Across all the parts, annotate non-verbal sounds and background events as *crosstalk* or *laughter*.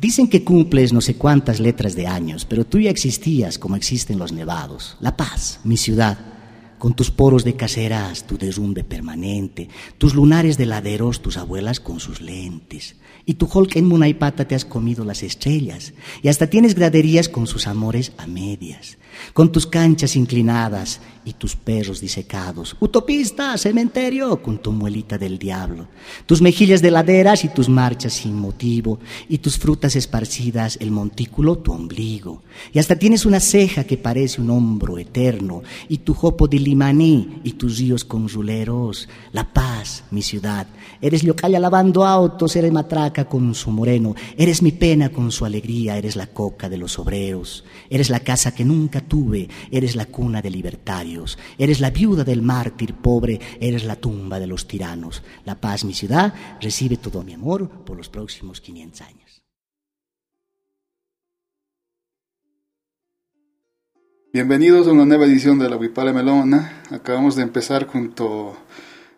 Dicen que cumples no sé cuántas letras de años, pero tú ya existías como existen los nevados. La Paz, mi ciudad, con tus poros de caseras, tu derrumbe permanente, tus lunares de laderos, tus abuelas con sus lentes. Y tu Hulk en Munaipata te has comido las estrellas, y hasta tienes graderías con sus amores a medias con tus canchas inclinadas y tus perros disecados. Utopista, cementerio, con tu muelita del diablo. Tus mejillas de laderas y tus marchas sin motivo. Y tus frutas esparcidas, el montículo, tu ombligo. Y hasta tienes una ceja que parece un hombro eterno. Y tu jopo de limaní y tus ríos con ruleros. La paz, mi ciudad. Eres Liocaya lavando autos, eres matraca con su moreno. Eres mi pena con su alegría, eres la coca de los obreros. Eres la casa que nunca tuve, eres la cuna de libertarios, eres la viuda del mártir pobre, eres la tumba de los tiranos. La paz, mi ciudad, recibe todo mi amor por los próximos 500 años. Bienvenidos a una nueva edición de la Huipala Melona. Acabamos de empezar junto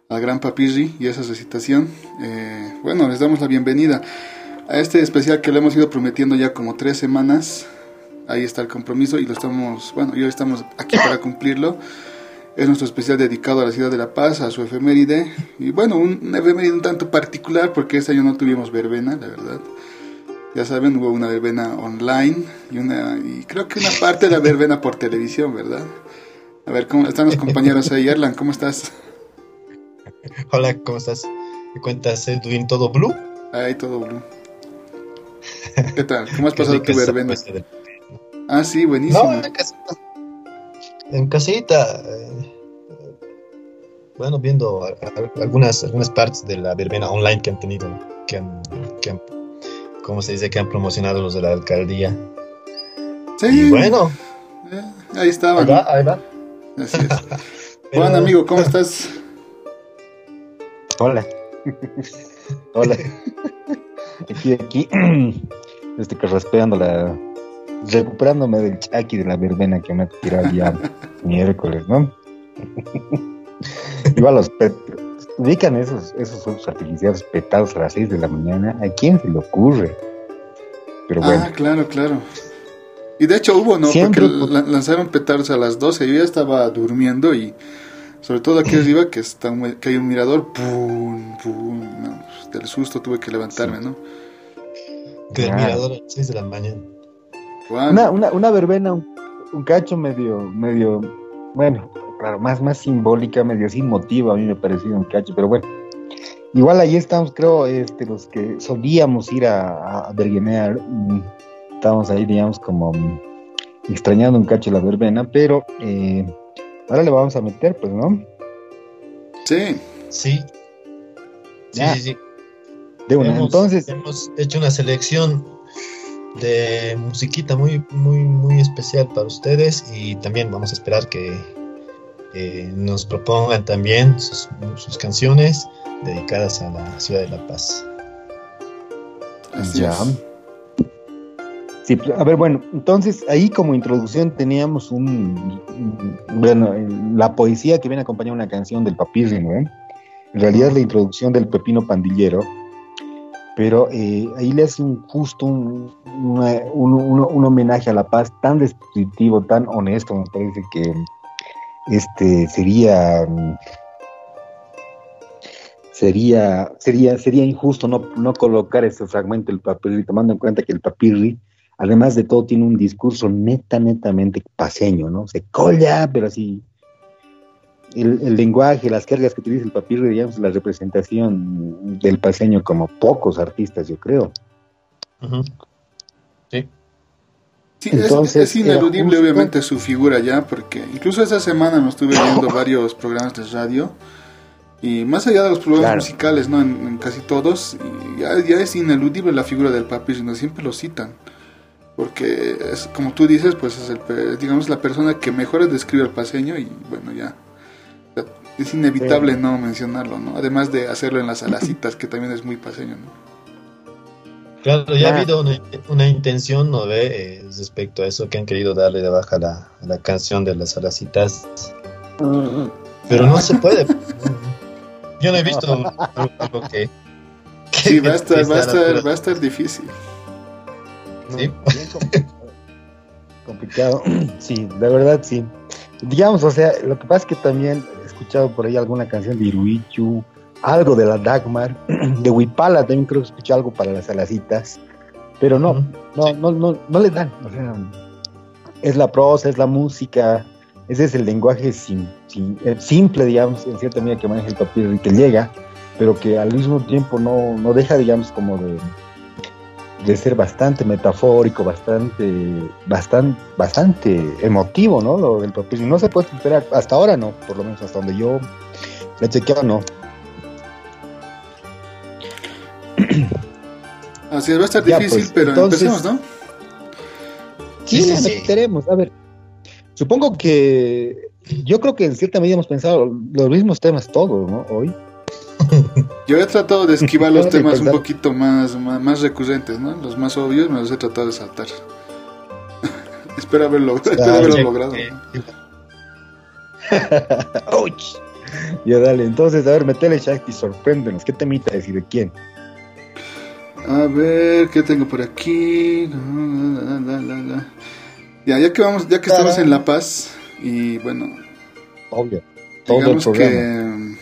al gran Papirri y esa recitación. Eh, bueno, les damos la bienvenida a este especial que le hemos ido prometiendo ya como tres semanas ahí está el compromiso y lo estamos, bueno, y hoy estamos aquí para cumplirlo. Es nuestro especial dedicado a la ciudad de La Paz, a su efeméride. Y bueno, un, efeméride un tanto particular porque este año no tuvimos verbena, la verdad. Ya saben, hubo una verbena online y, una, y creo que una parte de la verbena por televisión, ¿verdad? A ver, ¿cómo están los compañeros ahí? Erlan, ¿cómo estás? Hola, ¿cómo estás? ¿Me cuentas Edwin todo blue? Ahí todo blue. ¿Qué tal? ¿Cómo has *laughs* pasado tu verbena? Ah, sí, buenísimo. No, en casita. En casita. Eh, bueno, viendo algunas, algunas partes de la verbena online que han tenido, que han, que ¿cómo se dice? Que han promocionado los de la alcaldía. Sí. bueno. Eh, ahí estaban. Ahí va, ahí va. Así es. *laughs* Juan, amigo, ¿cómo *laughs* estás? Hola. *laughs* Hola. Aquí, aquí. *clears throat* Estoy carraspeando la recuperándome del chaki de la verbena que me ha tirado ya *laughs* miércoles, ¿no? *laughs* Igual los ubican esos, esos fuegos artificiales petados a las 6 de la mañana, ¿a quién se le ocurre? Pero ah, bueno. Ah, claro, claro. Y de hecho hubo, ¿no? Porque lanzaron petardos a las 12, yo ya estaba durmiendo y sobre todo aquí *laughs* arriba que está que hay un mirador, pum, pum, pues, del susto tuve que levantarme, ¿no? Que el mirador a las 6 de la mañana. Una, una, una, verbena, un, cacho medio, medio, bueno, claro, más, más simbólica, medio sin motivo, a mí me pareció un cacho, pero bueno. Igual ahí estamos, creo, este, los que solíamos ir a, a Berguenear, mm, estábamos ahí, digamos, como mm, extrañando un cacho la verbena, pero eh, ahora le vamos a meter, pues, ¿no? Sí. Sí. Sí, sí, sí. De una, entonces. Hemos hecho una selección de musiquita muy, muy, muy especial para ustedes y también vamos a esperar que nos propongan también sus, canciones dedicadas a la ciudad de La Paz. ya. Sí, a ver, bueno, entonces ahí como introducción teníamos un, bueno, la poesía que viene acompañada de una canción del Papirri, ¿no? En realidad es la introducción del Pepino Pandillero, pero eh, ahí le hace un justo un, un, homenaje a la paz tan descriptivo, tan honesto, me parece que este sería sería sería sería injusto no, no colocar ese fragmento del papirri, tomando en cuenta que el papirri, además de todo, tiene un discurso neta, netamente paseño, ¿no? Se colla, pero así el, lenguaje, las cargas que utiliza el papiro, digamos, la representación del paseño como pocos artistas, yo creo. Sí. Sí, Entonces, es, ineludible obviamente su figura ya, porque incluso esa semana me estuve viendo *laughs* varios programas de radio y más allá de los programas musicales, ¿no? En, casi todos, ya, ya, es ineludible la figura del papi, sino siempre lo citan. Porque es como tú dices, pues es el, digamos la persona que mejor describe al paseño y bueno, ya es inevitable no mencionarlo, ¿no? Además de hacerlo en las *clears throat* salacitas, que también es muy paseño, ¿no? Claro, ya ha habido una, intención, ¿no ve? Eh, respecto a eso que han querido darle de baja la, la canción de las salacitas. Pero no *laughs* se puede. Yo no he visto algo que... sí, va a estar, va a estar, va a estar difícil. Sí. complicado. *clears throat* Sí, la verdad sí. Digamos, o sea, lo que pasa es que también escuchado por ahí alguna canción de Iruichu, algo de la Dagmar, *clears throat* de Huipala también creo que escuché algo para las alacitas, pero no, no, no, no, no le dan. O sea, es la prosa, es la música, ese es el lenguaje eh, simple, digamos, en cierta medida que maneja el papel y que llega, pero que al mismo tiempo no, no deja, digamos, como de, de ser bastante metafórico, bastante, bastante, bastante emotivo, ¿no? Lo del papel. No se puede esperar, hasta ahora no, por lo menos hasta donde yo le he chequeado, no. *clears throat* Así es, va a estar difícil, pues, pero empecemos, ¿no? Sí, sí, queremos. A ver, supongo que yo creo que en cierta medida hemos pensado los mismos temas todos, ¿no? Hoy. *laughs* Yo he tratado de esquivar los *laughs* temas un poquito más, más, recurrentes, ¿no? Los más obvios me los he tratado de saltar. *laughs* espero haberlo, haberlo logrado. Ouch. Ya dale, entonces, a ver, metele Shakti, sorpréndenos. ¿Qué temita decir de quién? A ver, ¿qué tengo por aquí? Ya, ya que vamos, ya que estamos en La Paz y bueno, obvio, digamos que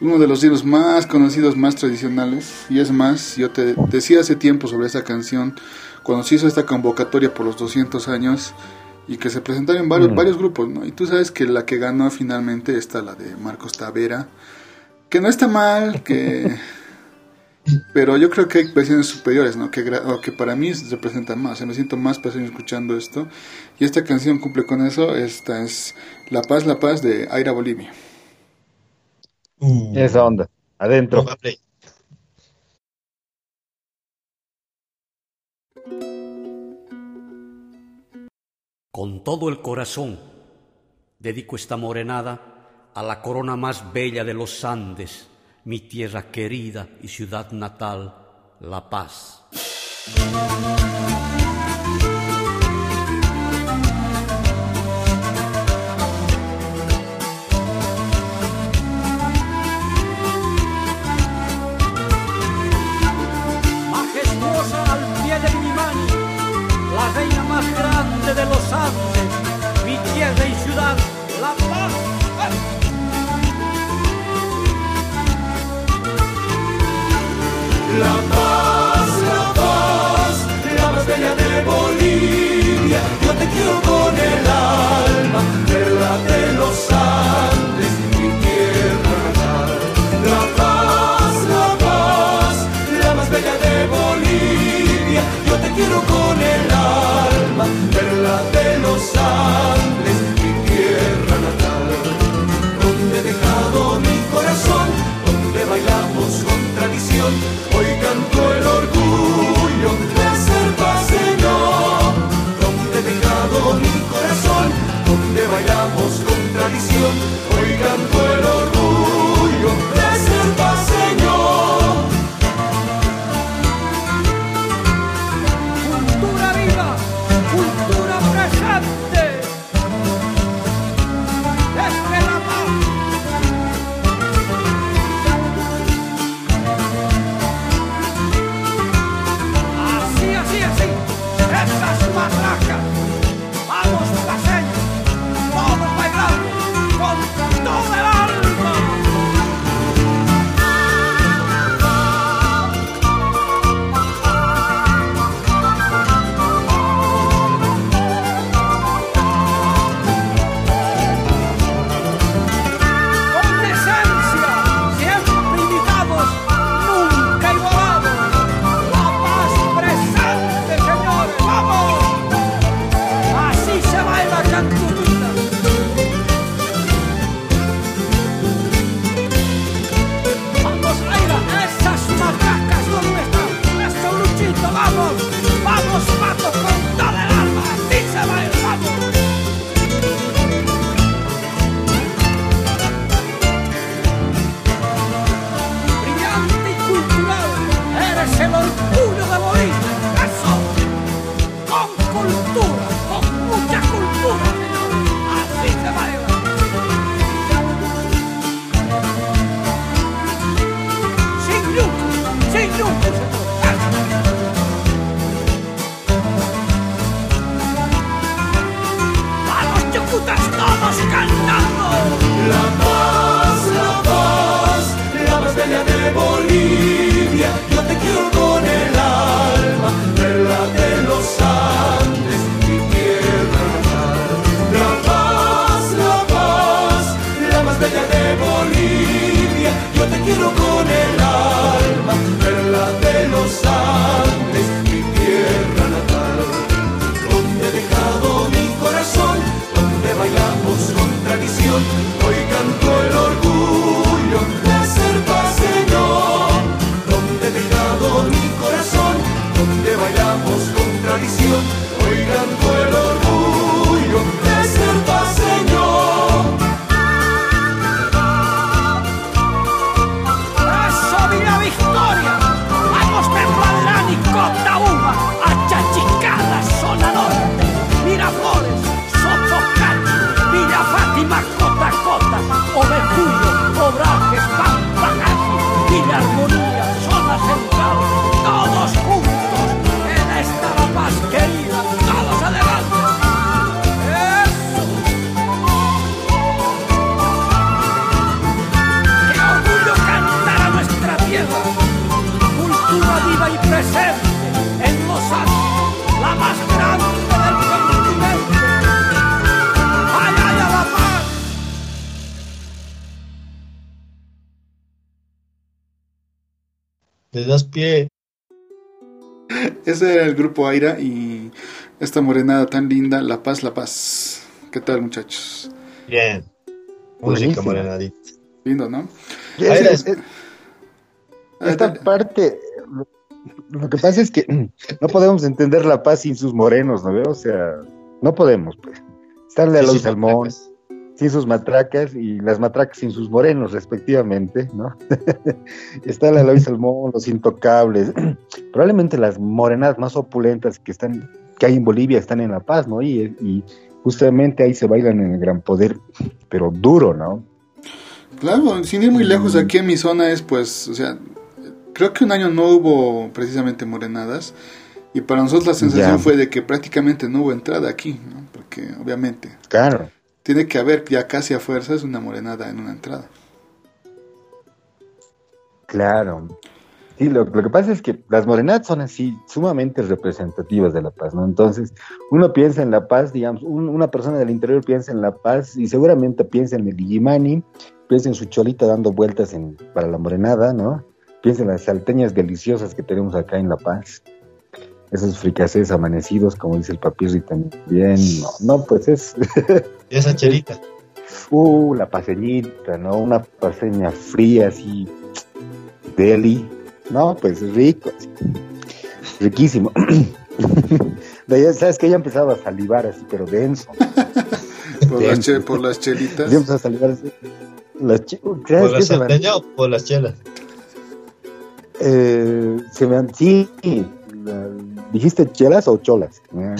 uno de los libros más conocidos, más tradicionales, y es más, yo te decía hace tiempo sobre esa canción, cuando se hizo esta convocatoria por los 200 años y que se presentaron varios, mm. varios grupos, ¿no? Y tú sabes que la que ganó finalmente está la de Marcos Tavera, que no está mal, que... *laughs* Pero yo creo que hay versiones superiores, ¿no? Que, que para mí representan más. O me siento más pasión escuchando esto. Y esta canción cumple con eso. Esta es La Paz, La Paz de Aira Bolivia. Uh. Esa onda. Adentro. Con todo el corazón dedico esta morenada a la corona más bella de los Andes mi tierra querida y ciudad natal, La Paz. La paz, you. Grupo Aira y esta morenada tan linda, La Paz, La Paz. ¿Qué tal, muchachos? Bien. Música Buenísimo. morenadita. Lindo, ¿no? Ahí es- es- es- esta parte, lo, que pasa es que *clears throat* no podemos entender la paz sin sus morenos, ¿no veo? O sea, no podemos, pues. Estarle a los sí, salmón, matracas. Sin sus matracas y las matracas sin sus morenos, respectivamente, ¿no? *laughs* Está la Eloy *laughs* Salmón, los intocables, *clears throat* probablemente las morenadas más opulentas que están, que hay en Bolivia están en La Paz, ¿no? Y, y justamente ahí se bailan en el gran poder, pero duro, ¿no? Claro, sin ir muy lejos, aquí en mi zona es pues, o sea, creo que un año no hubo precisamente morenadas y para nosotros la sensación Ya. fue de que prácticamente no hubo entrada aquí, ¿no? Porque obviamente Claro. Tiene que haber ya casi a fuerzas una morenada en una entrada. Claro. Sí, lo, lo que pasa es que las morenadas son así sumamente representativas de La Paz, ¿no? Entonces, uno piensa en La Paz, digamos, un- una persona del interior piensa en La Paz y seguramente piensa en el Illimani, piensa en su cholita dando vueltas en, para la morenada, ¿no? Piensa en las salteñas deliciosas que tenemos acá en La Paz. Esos fricasés amanecidos, como dice el papirri también. No, no pues es... *laughs* Esa chelita. Uh, la paseñita, ¿no? Una paseña fría así, deli. No, pues rico. así. Riquísimo. *clears throat* De ahí, ¿Sabes que Ya empezaba a salivar así, pero denso. *laughs* Por, las, che- por las chelitas. Ya empezaba a salivar así. Las ¿Por ¿Sabes la qué? Se me, salteña o por las chelas? eh, se me- sí, la- ¿dijiste chelas o cholas? *laughs* Ah.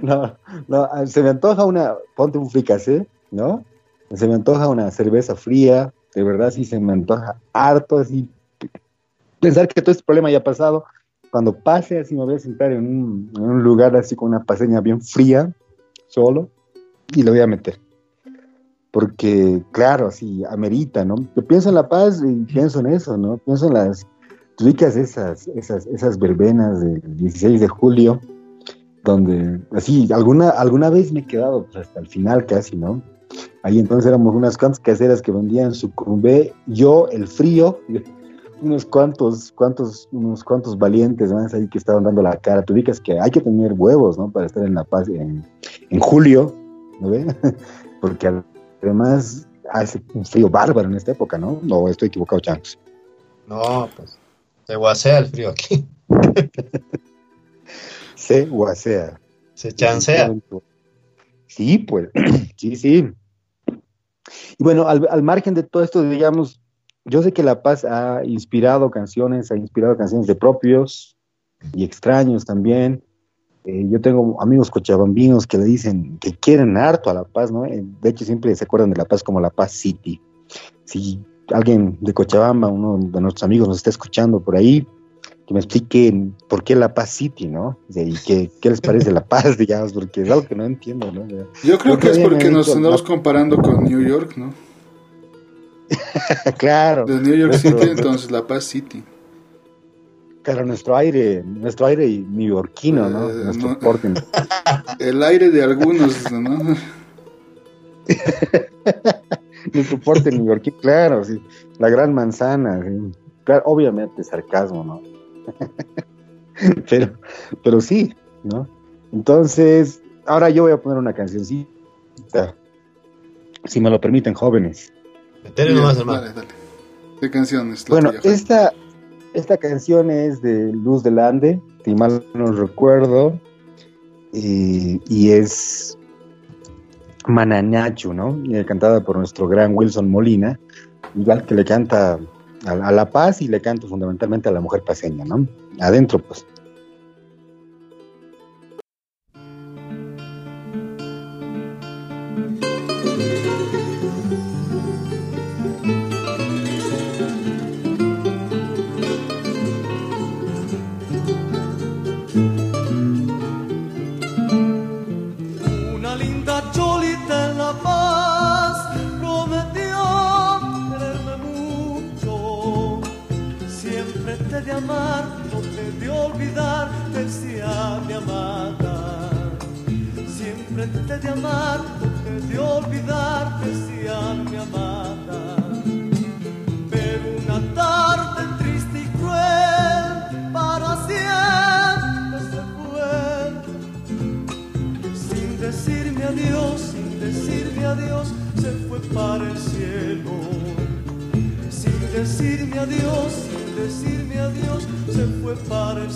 *laughs* no, no, ah, se me antoja una, ponte un fricasé, ¿no? Se me antoja una cerveza fría, de verdad sí se me antoja harto, así, pensar que todo este problema ya ha pasado, cuando pase así me voy a sentar en un, en un lugar así con una paseña bien fría, solo, y le voy a meter. Porque, claro, así, amerita, ¿no? Yo pienso en La Paz y pienso en eso, ¿no? Pienso en las, ubicas esas, esas, esas verbenas del 16 de julio, donde, así, alguna, alguna vez me he quedado pues, hasta el final casi, ¿no? Ahí entonces éramos unas cuantas caseras que vendían su cumbé, yo, el frío, *laughs* unos cuantos, cuantos, unos cuantos valientes más ahí que estaban dando la cara. Tú ubicas que hay que tener huevos, ¿no? Para estar en La Paz en, en julio, ¿no ve? *laughs* Porque además hace un frío bárbaro en esta época, ¿no? No, estoy equivocado, Chance. No, pues. Se guasea el frío aquí. *laughs* Se guasea. Se chancea. Sí, pues, *clears throat* sí, sí. Y bueno, al, al margen de todo esto, digamos, yo sé que La Paz ha inspirado canciones, ha inspirado canciones de propios y extraños también. Eh, yo tengo amigos cochabambinos que le dicen que quieren harto a La Paz, ¿no? Eh, de hecho, siempre se acuerdan de La Paz como La Paz City. Si alguien de Cochabamba, uno de nuestros amigos nos está escuchando por ahí, que me explique por qué La Paz City, ¿no? Y qué, qué les parece La Paz, *laughs* digamos, porque es algo que no entiendo, ¿no? Yo creo que es Porque nos andamos comparando con New York, ¿no? *laughs* claro, De New York City, entonces La Paz City. claro, nuestro aire, nuestro aire neoyorquino, ¿no? Eh, nuestro no. *laughs* El aire de algunos, ¿no? Nuestro porte neoyorquino, claro, sí. La gran manzana, sí. Claro, obviamente sarcasmo, ¿no? *laughs* pero, pero sí, ¿no? Entonces, ahora yo voy a poner una cancioncita, si me lo permiten, jóvenes. Nomás, hermano. Dale, dale. ¿Qué canción es la Bueno, tuya, esta, esta canción es de Luz del Ande, si mal no recuerdo, y, y es Mananachu, ¿no? Eh, cantada por nuestro gran Wilson Molina, igual que le canta a, a La Paz y le canta fundamentalmente a la mujer paseña, ¿no? Adentro, pues.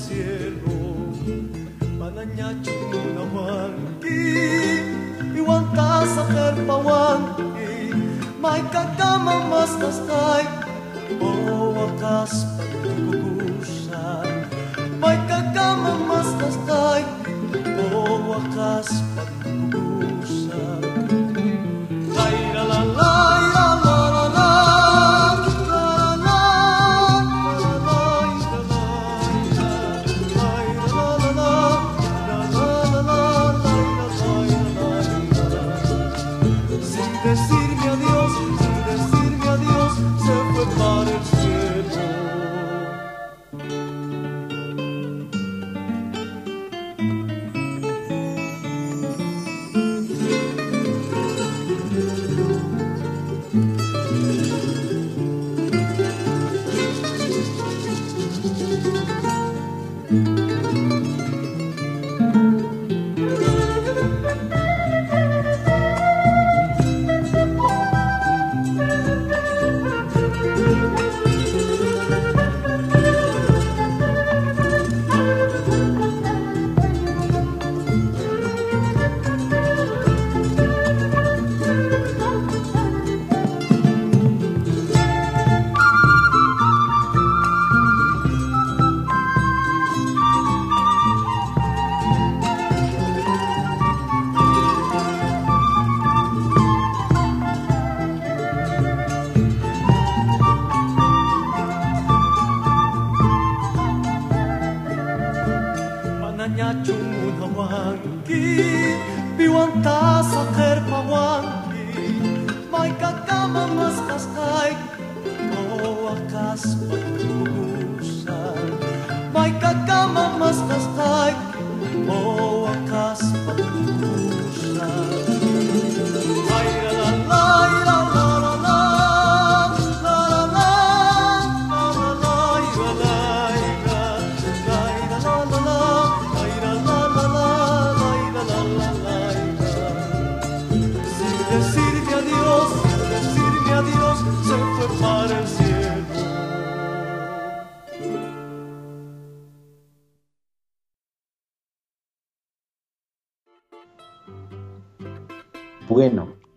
cielo Mananyachu nawangi Iwanta sa perpawangi May kagamamas nastay O wakas pagkukusan May kagamamas nastay O wakas pagkukusan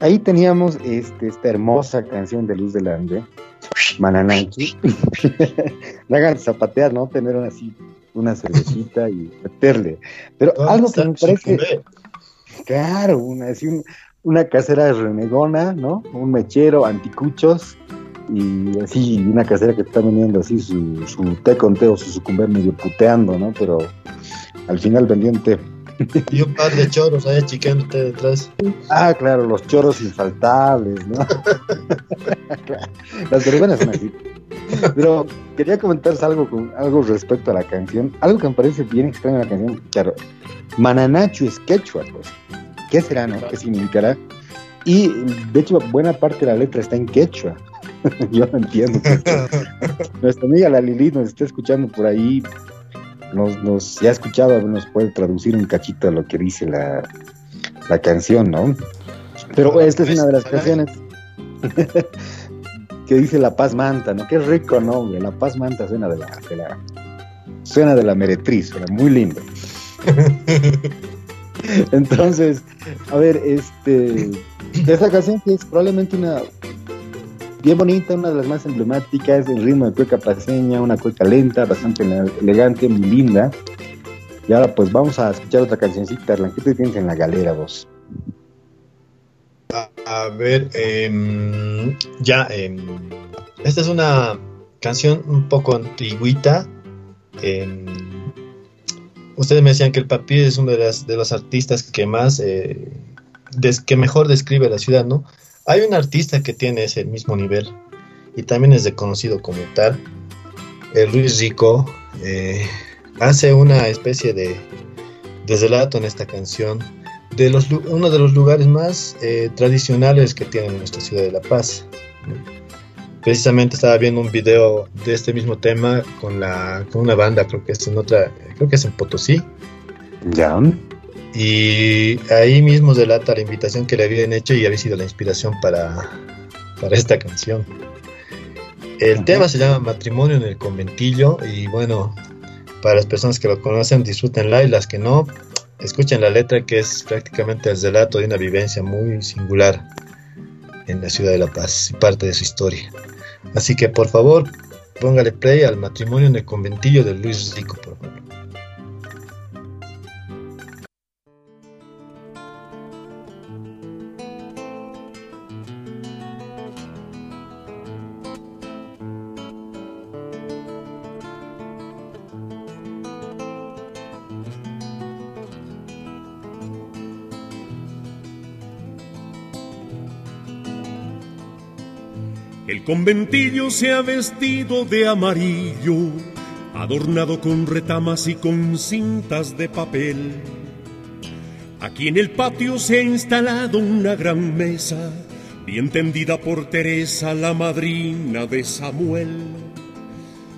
ahí teníamos este, esta hermosa canción de Luz del Ande, Mananachi. La hagan *laughs* zapatear, ¿no? Tener así una cervecita y meterle. Pero algo que me parece, claro, una, así un- una casera renegona, ¿no? Un mechero, anticuchos y así una casera que está vendiendo así su, su té con té o su sucumbé medio puteando, ¿no? Pero al final vendiendo té. *laughs* Y un par de choros ahí chiqueándote detrás. Ah, claro, los choros infaltables, ¿no? *laughs* Las verbenas son así. Pero quería comentarles algo con algo respecto a la canción. Algo que me parece bien extraño en la canción. Claro, Mananachu es quechua, pues. ¿Qué será, no? ¿Qué significará? Y de hecho, buena parte de la letra está en quechua. *laughs* Yo no entiendo. Nuestra amiga la Lili nos está escuchando por ahí. Nos, nos ya ha escuchado, nos puede traducir un cachito lo que dice la, la canción, ¿no? Pero esta es una de las canciones *laughs* que dice La Paz Manta, ¿no? Qué rico nombre, La Paz Manta suena de la, de la, suena de la meretriz, suena muy lindo. *laughs* Entonces, a ver, este, esa canción que es probablemente una bien bonita, una de las más emblemáticas, el ritmo de cueca paseña, una cueca lenta, bastante elegante, muy linda. Y ahora pues vamos a escuchar otra cancioncita, Arlan, ¿qué te tienes en la galera vos? A, ver, em, ya, em, esta es una canción un poco antiguita. Em, ustedes me decían que el Papi es uno de, las, de los artistas que más, eh, que mejor describe la ciudad, ¿no? Hay un artista que tiene ese mismo nivel y también es reconocido como tal. El Luis Rico eh, hace una especie de, de relato en esta canción de los, uno de los lugares más eh, tradicionales que tiene nuestra ciudad de La Paz. Precisamente estaba viendo un video de este mismo tema con, la, con una banda, creo que es en otra, creo que es en Potosí. Ya. Y ahí mismo delata la invitación que le habían hecho y había sido la inspiración para, esta canción. El tema se llama Matrimonio en el Conventillo y bueno, para las personas que lo conocen, disfrútenla y las que no, escuchen la letra que es prácticamente el relato de una vivencia muy singular en la ciudad de La Paz y parte de su historia. Así que por favor, póngale play al Matrimonio en el Conventillo de Luis Rico, por favor. Conventillo se ha vestido de amarillo, adornado con retamas y con cintas de papel. Aquí en el patio se ha instalado una gran mesa, bien tendida por Teresa, la madrina de Samuel.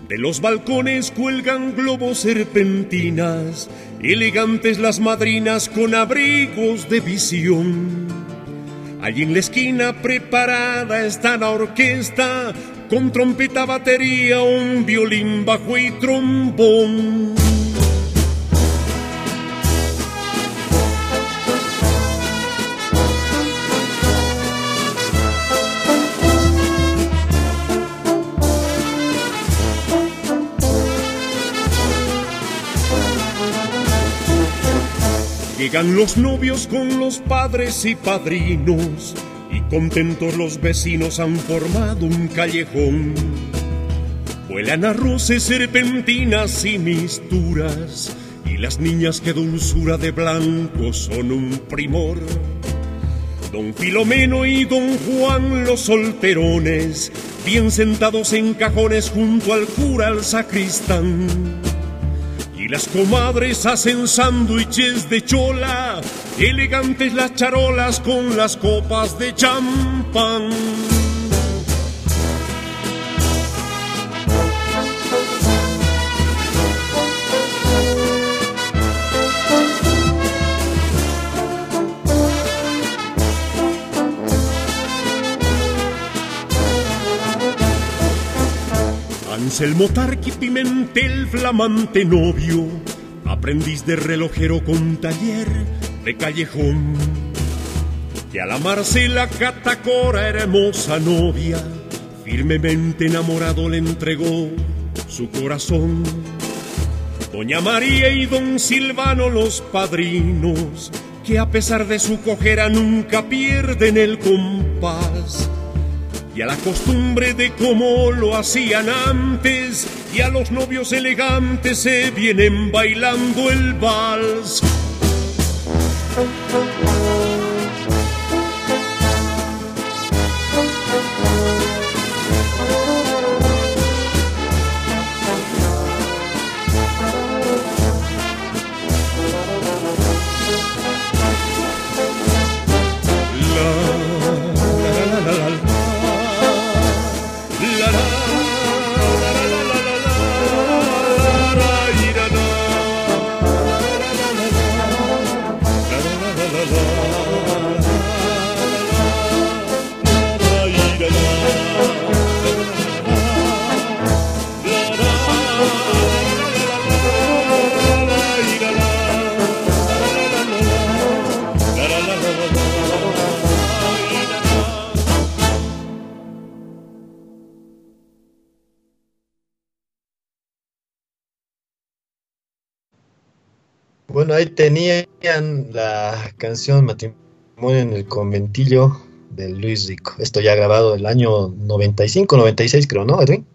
De los balcones cuelgan globos serpentinas, elegantes las madrinas con abrigos de visión. Allí en la esquina preparada está la orquesta, con trompeta, batería, un violín, bajo y trombón. Llegan los novios con los padres y padrinos y contentos los vecinos han formado un callejón. Vuelan arroces, serpentinas y misturas y las niñas que dulzura de blanco son un primor. Don Filomeno y don Juan los solterones, bien sentados en cajones junto al cura al sacristán las comadres hacen sándwiches de chola, elegantes las charolas con las copas de champán. Anselmo Tarqui Pimentel, flamante novio, aprendiz de relojero con taller de callejón. Que a la Marcela Catacora, hermosa novia, firmemente enamorado le entregó su corazón. Doña María y don Silvano los padrinos, que a pesar de su cojera nunca pierden el compás y a la costumbre de cómo lo hacían antes y a los novios elegantes se vienen bailando el vals. Bueno, ahí tenían la canción Matrimonio en el conventillo de Luis Rico. Esto ya grabado el año 95, 96 creo, ¿no, Edwin?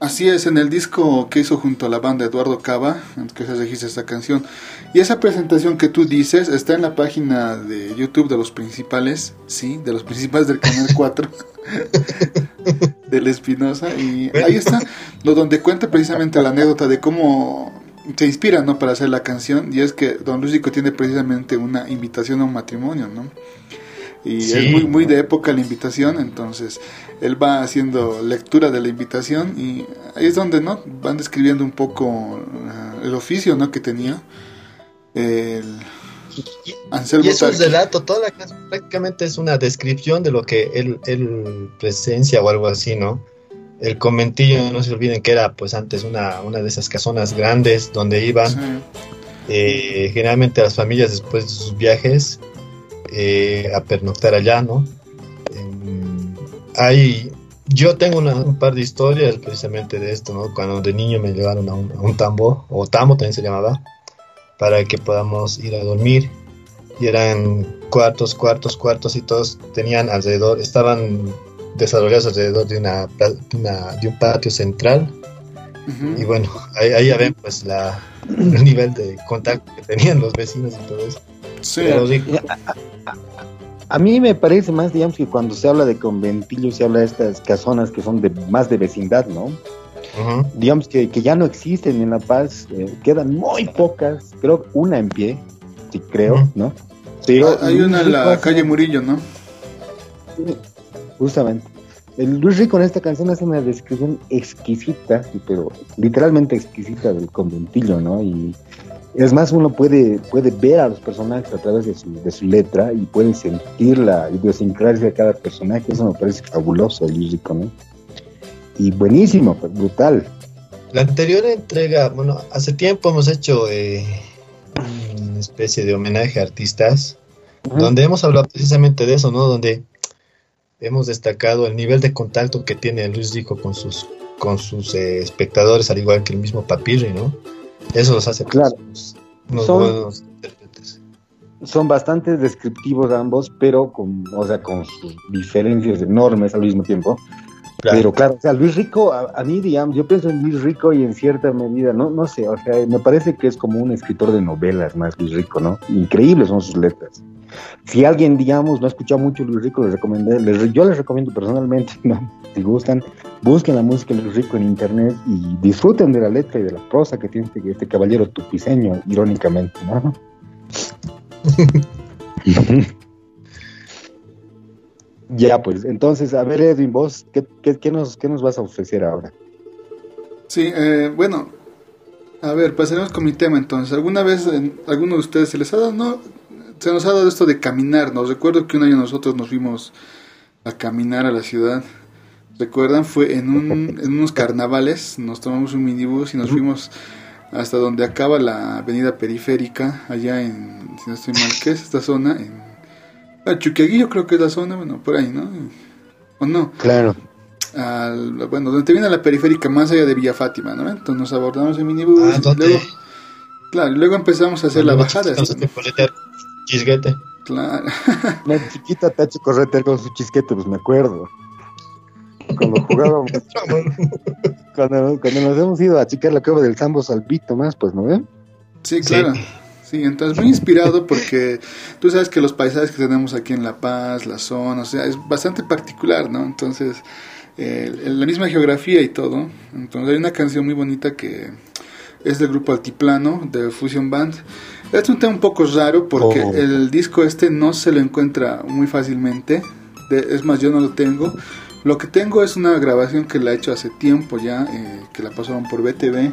Así es, en el disco que hizo junto a la banda Eduardo Cava, en que se registra esta canción. Y esa presentación que tú dices está en la página de YouTube de los principales, sí, de los principales del Canal *laughs* 4, del Espinosa. Y ahí está, lo donde cuenta precisamente la anécdota de cómo se inspira, ¿no? Para hacer la canción. Y es que Don Lúcico tiene precisamente una invitación a un matrimonio, ¿no? y es muy, muy de época la invitación, entonces él va haciendo lectura de la invitación y ahí es donde no van describiendo un poco uh, el oficio ¿no? que tenía el Anselmo y eso es relato, toda la canción prácticamente es una descripción de lo que él, él, presencia o algo así, ¿no? El conventillo, no se olviden que era pues antes una, una de esas casonas grandes donde iban eh, generalmente las familias después de sus viajes eh, a pernoctar allá, ¿no? hay, yo tengo un par de historias precisamente de esto, ¿no? Cuando de niño me llevaron a un, tambo, o tambo también se llamaba, para que podamos ir a dormir. Y eran cuartos, cuartos, cuartos y todos tenían alrededor, estaban desarrollados alrededor de, una, de un patio central. Y bueno, ahí, ya ven pues la, el nivel de contacto que tenían los vecinos y todo eso. Sí. a, mí me parece más, digamos, que cuando se habla de conventillo, se habla de estas casonas que son de más de vecindad, ¿no? Digamos que, ya no existen en La Paz, eh, quedan muy pocas, creo una en pie, sí creo, ¿no? Pero hay una en la calle Murillo, ¿no? Justamente. El Luis Rico en esta canción hace una descripción exquisita, pero literalmente exquisita del conventillo, ¿no? Y es más, uno puede, puede ver a los personajes a través de su, de su letra y puede sentir la idiosincrasia de cada personaje. Eso me parece fabuloso, lírico, ¿no? Y buenísimo, brutal. La anterior entrega, bueno, hace tiempo hemos hecho eh, una especie de homenaje a artistas, donde hemos hablado precisamente de eso, ¿no? Donde hemos destacado el nivel de contacto que tiene Luis Rico con sus, con sus eh, espectadores, al igual que el mismo Papirri, ¿no? Eso los hace claro. son, Son bastante descriptivos ambos, pero con, o sea, con sus diferencias enormes al mismo tiempo. Pero claro, o sea, Luis Rico, a, mí, digamos, yo pienso en Luis Rico y en cierta medida, no, no sé, o sea, me parece que es como un escritor de novelas más Luis Rico, ¿no? Increíbles son sus letras. Si alguien, digamos, no ha escuchado mucho Luis Rico, les recomendé, les, yo les recomiendo personalmente, *laughs* si gustan, busquen la música de Luis Rico en internet y disfruten de la letra y de la prosa que tiene este, este caballero tupiseño, irónicamente, ¿no? *laughs* ya, pues, entonces, a ver, Edwin, vos, ¿qué, qué, nos, qué nos vas a ofrecer ahora? Sí, eh, bueno, a ver, pasaremos con mi tema entonces. ¿Alguna vez en, alguno de ustedes se les ha dado, no, se nos ha dado esto de caminar. Nos recuerdo que un año nosotros nos fuimos a caminar a la ciudad. ¿Recuerdan? Fue en, un, *laughs* en unos carnavales. Nos tomamos un minibús y nos fuimos hasta donde acaba la avenida periférica, allá en, si no estoy mal, ¿qué es esta zona? En ah, yo creo que es la zona, bueno, por ahí, ¿no? ¿O no? Claro. bueno, donde termina la periférica, más allá de Villa Fátima, ¿no? Entonces nos abordamos en minibús. Ah, y luego, claro, luego empezamos a hacer la bajada. Chisguete. Claro. *laughs* La chiquita Tachi Correter con su chisquete, pues me acuerdo. Cuando jugábamos. *laughs* cuando, cuando, nos hemos ido a chicar la cueva del Sambo Salpito más, pues, ¿no ven? Sí, claro. Sí. entonces muy inspirado porque tú sabes que los paisajes que tenemos aquí en La Paz, la zona, o sea, es bastante particular, ¿no? Entonces, eh, la misma geografía y todo. Entonces hay una canción muy bonita que es del grupo Altiplano de Fusion Band es un tema un poco raro porque oh. el disco este no se lo encuentra muy fácilmente. es más, yo no lo tengo. Lo que tengo es una grabación que la he hecho hace tiempo ya, eh, que la pasaron por BTV,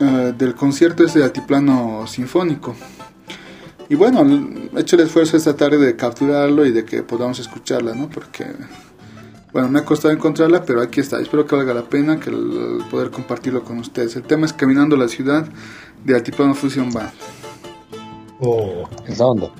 eh, del concierto este de Altiplano Sinfónico. Y bueno, he hecho el esfuerzo esta tarde de capturarlo y de que podamos escucharla, ¿no? Porque, bueno, me ha costado encontrarla, pero aquí está. Espero que valga la pena que poder compartirlo con ustedes. El tema es Caminando la Ciudad de Altiplano Fusion Band. Oh, esa onda.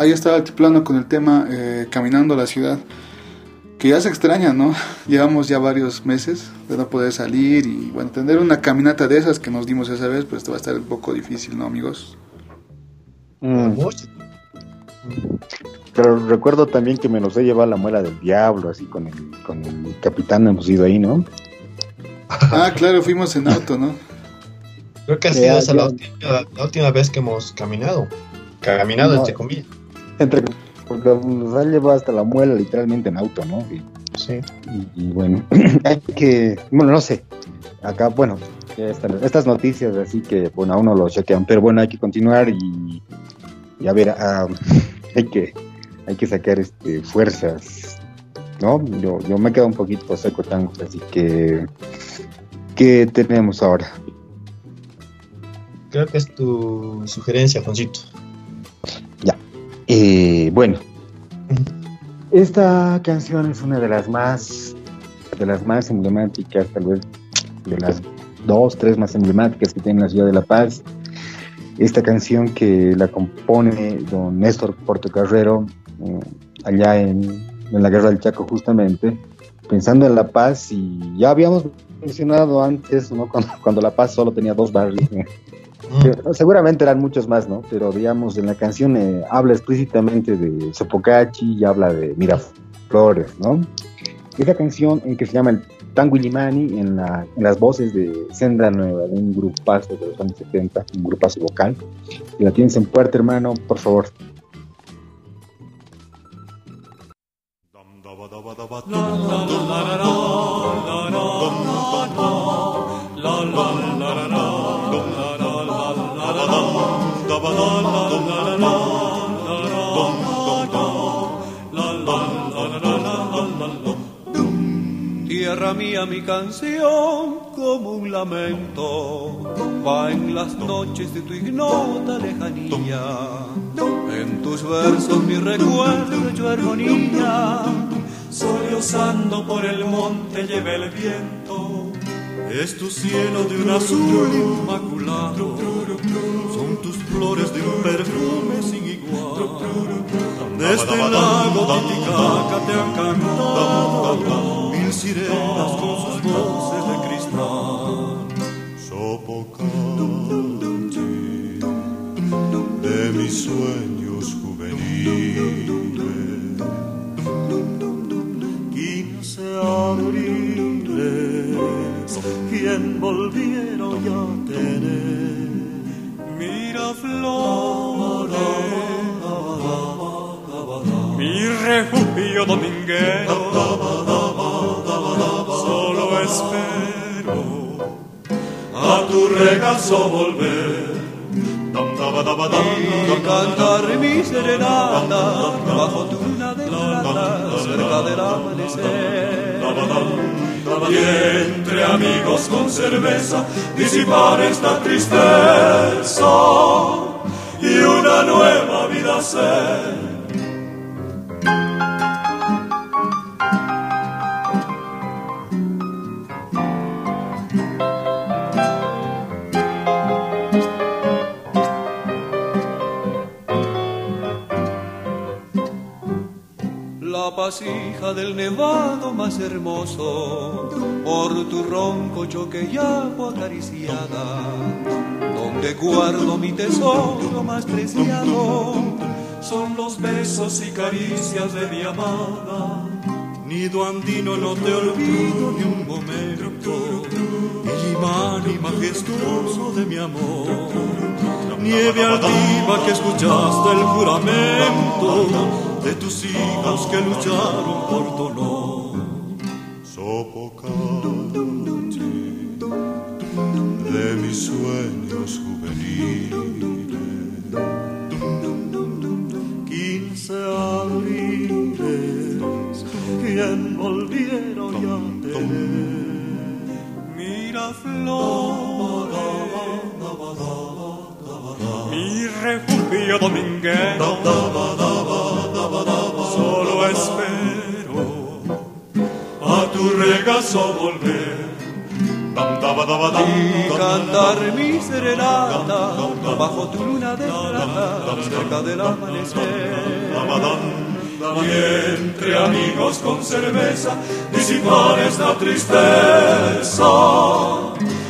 Ahí está Altiplano con el tema eh, Caminando a la ciudad, que ya se extraña, ¿no? *laughs* Llevamos ya varios meses de no poder salir y bueno, tener una caminata de esas que nos dimos esa vez, pues va a estar un poco difícil, ¿no, amigos? Mm. Pero recuerdo también que me los he llevado a la muela del diablo, así con el, con el capitán hemos ido ahí, ¿no? Ah, claro, fuimos en auto, ¿no? Creo que ha sido esa la última, la última vez que hemos caminado. Caminado, No. entre comillas. Entre, porque nos han llevado hasta la muela literalmente en auto, ¿no? Y, Sí. y- y bueno, *clears throat* hay que, bueno, no sé, acá, bueno, ya están estas noticias, así que, bueno, aún no lo chequean, pero bueno, hay que continuar y, y a ver, ah, *laughs* hay que, hay que sacar este, fuerzas, ¿no? Yo, yo me quedo un poquito seco, tango, así que, ¿qué tenemos ahora? Creo que es tu sugerencia, Juancito. Eh, bueno, esta canción es una de las más, de las más emblemáticas, tal vez de las dos, tres más emblemáticas que tiene la ciudad de La Paz. Esta canción que la compone don Néstor Portocarrero eh, allá en, en la Guerra del Chaco justamente, pensando en La Paz y ya habíamos mencionado antes, ¿no? *laughs* cuando, cuando La Paz solo tenía dos barrios. Seguramente eran muchos más, ¿no? Pero digamos, en la canción eh, habla explícitamente de Sopocachi y habla de Miraflores, ¿no? Esa canción en que se llama el Tango Ilimani, en, la, en las voces de Senda Nueva, de un grupazo de los años 70, un grupazo vocal. Si la tienes en puerta, hermano, por favor. Mía, mi canción, como un lamento, va en las noches de tu ignota lejanía. En tus versos mi recuerdo hecho armonía, sollozando por el monte lleva el viento. Es tu cielo de un azul inmaculado, son tus flores de un perfume sin igual. Desde el lago Titicaca te han cantado mil sirenas con sus voces de cristal. Sopocachi de mis sueños juveniles, quince abriles, quien volvieron ya tener. Mira flores, mi refugio dominguero, espero a tu regazo volver. Y cantar mi serenata bajo tu luna de plata cerca del amanecer. Y entre amigos con cerveza disipar esta tristeza y una nueva vida ser. Hija del nevado más hermoso, por tu ronco choque y agua acariciada, donde guardo mi tesoro más preciado, son los besos y caricias de mi amada. Nido andino no te olvido ni un momento, y majestuoso de mi amor. Nieve altiva que escuchaste el juramento de tus hijos que lucharon por tu honor. Sopocachi de mis sueños juveniles. Quince abriles, quien volvieron ya a tener. Mira flor, mi refugio dominguero. Regazo volver. y cantar mi serenata bajo tu luna de plata cerca del amanecer. Y entre amigos con cerveza disipar esta tristeza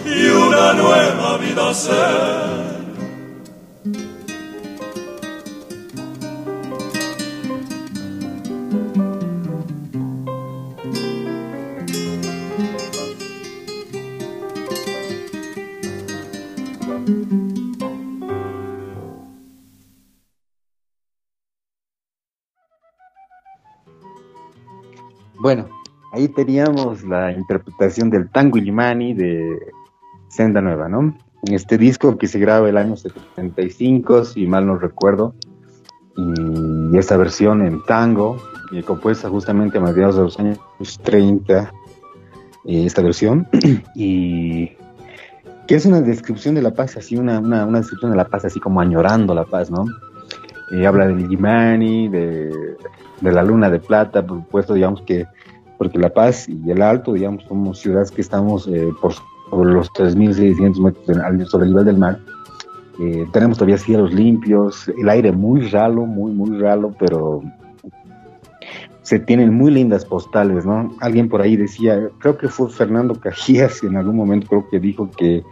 y una nueva vida ser. Ahí teníamos la interpretación del tango Illimani de Senda Nueva, ¿no? En este disco que se graba el año 75, si mal no recuerdo, y esta versión en tango, y compuesta justamente a mediados de los años 30, eh, esta versión, *clears throat* y que es una descripción de la paz, así una, una, una descripción de la paz, así como añorando la paz, ¿no? Eh, habla del Illimani, de, de la Luna de Plata, por supuesto, digamos que, porque La Paz y el Alto, digamos, somos ciudades que estamos eh, por, por los 3.600 metros sobre el nivel del mar. Eh, tenemos todavía cielos limpios, el aire muy ralo, muy, muy ralo, pero se tienen muy lindas postales, ¿no? Alguien por ahí decía, creo que fue Fernando Cajías en algún momento, creo que dijo que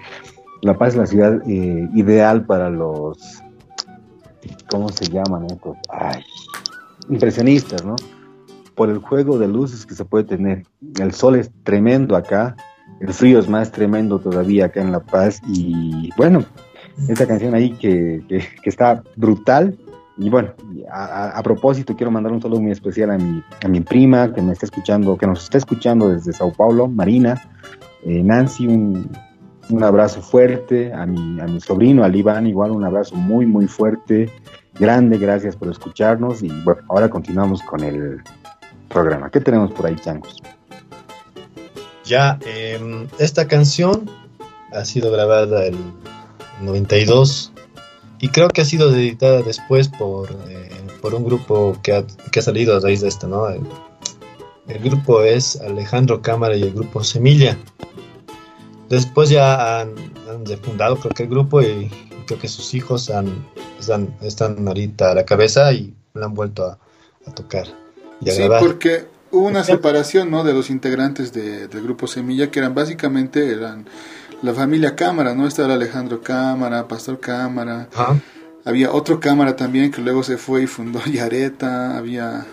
La Paz es la ciudad eh, ideal para los, ¿cómo se llaman estos? Ay, impresionistas, ¿no? Por el juego de luces que se puede tener. El sol es tremendo acá, el frío es más tremendo todavía acá en La Paz y bueno, esta canción ahí que, que- está brutal. Y bueno, a propósito, quiero mandar un saludo muy especial a mi, a mi prima que me está escuchando, que nos está escuchando desde Sao Paulo, Marina, eh, Nancy, un, un abrazo fuerte, a mi, a mi sobrino, al Iván, igual un abrazo muy, muy fuerte, grande, gracias por escucharnos. Y bueno, ahora continuamos con el programa. ¿Qué tenemos por ahí, Changos? Ya, em, esta canción ha sido grabada el 92 y creo que ha sido editada después por, eh, por un grupo que ha, que ha salido a raíz de esto, ¿no? El, el grupo es Alejandro Cámara y el grupo Semilla. Después ya han, han creo que el grupo y creo que sus hijos han, están, están ahorita a la cabeza y la han vuelto a, tocar Sí, grabar. porque hubo una separación ¿no? de los integrantes de- del grupo Semilla, que eran básicamente eran la familia Cámara, ¿no? Estaba Alejandro Cámara, Pastor Cámara, había otro Cámara también que luego se fue y fundó *laughs* Yareta, había...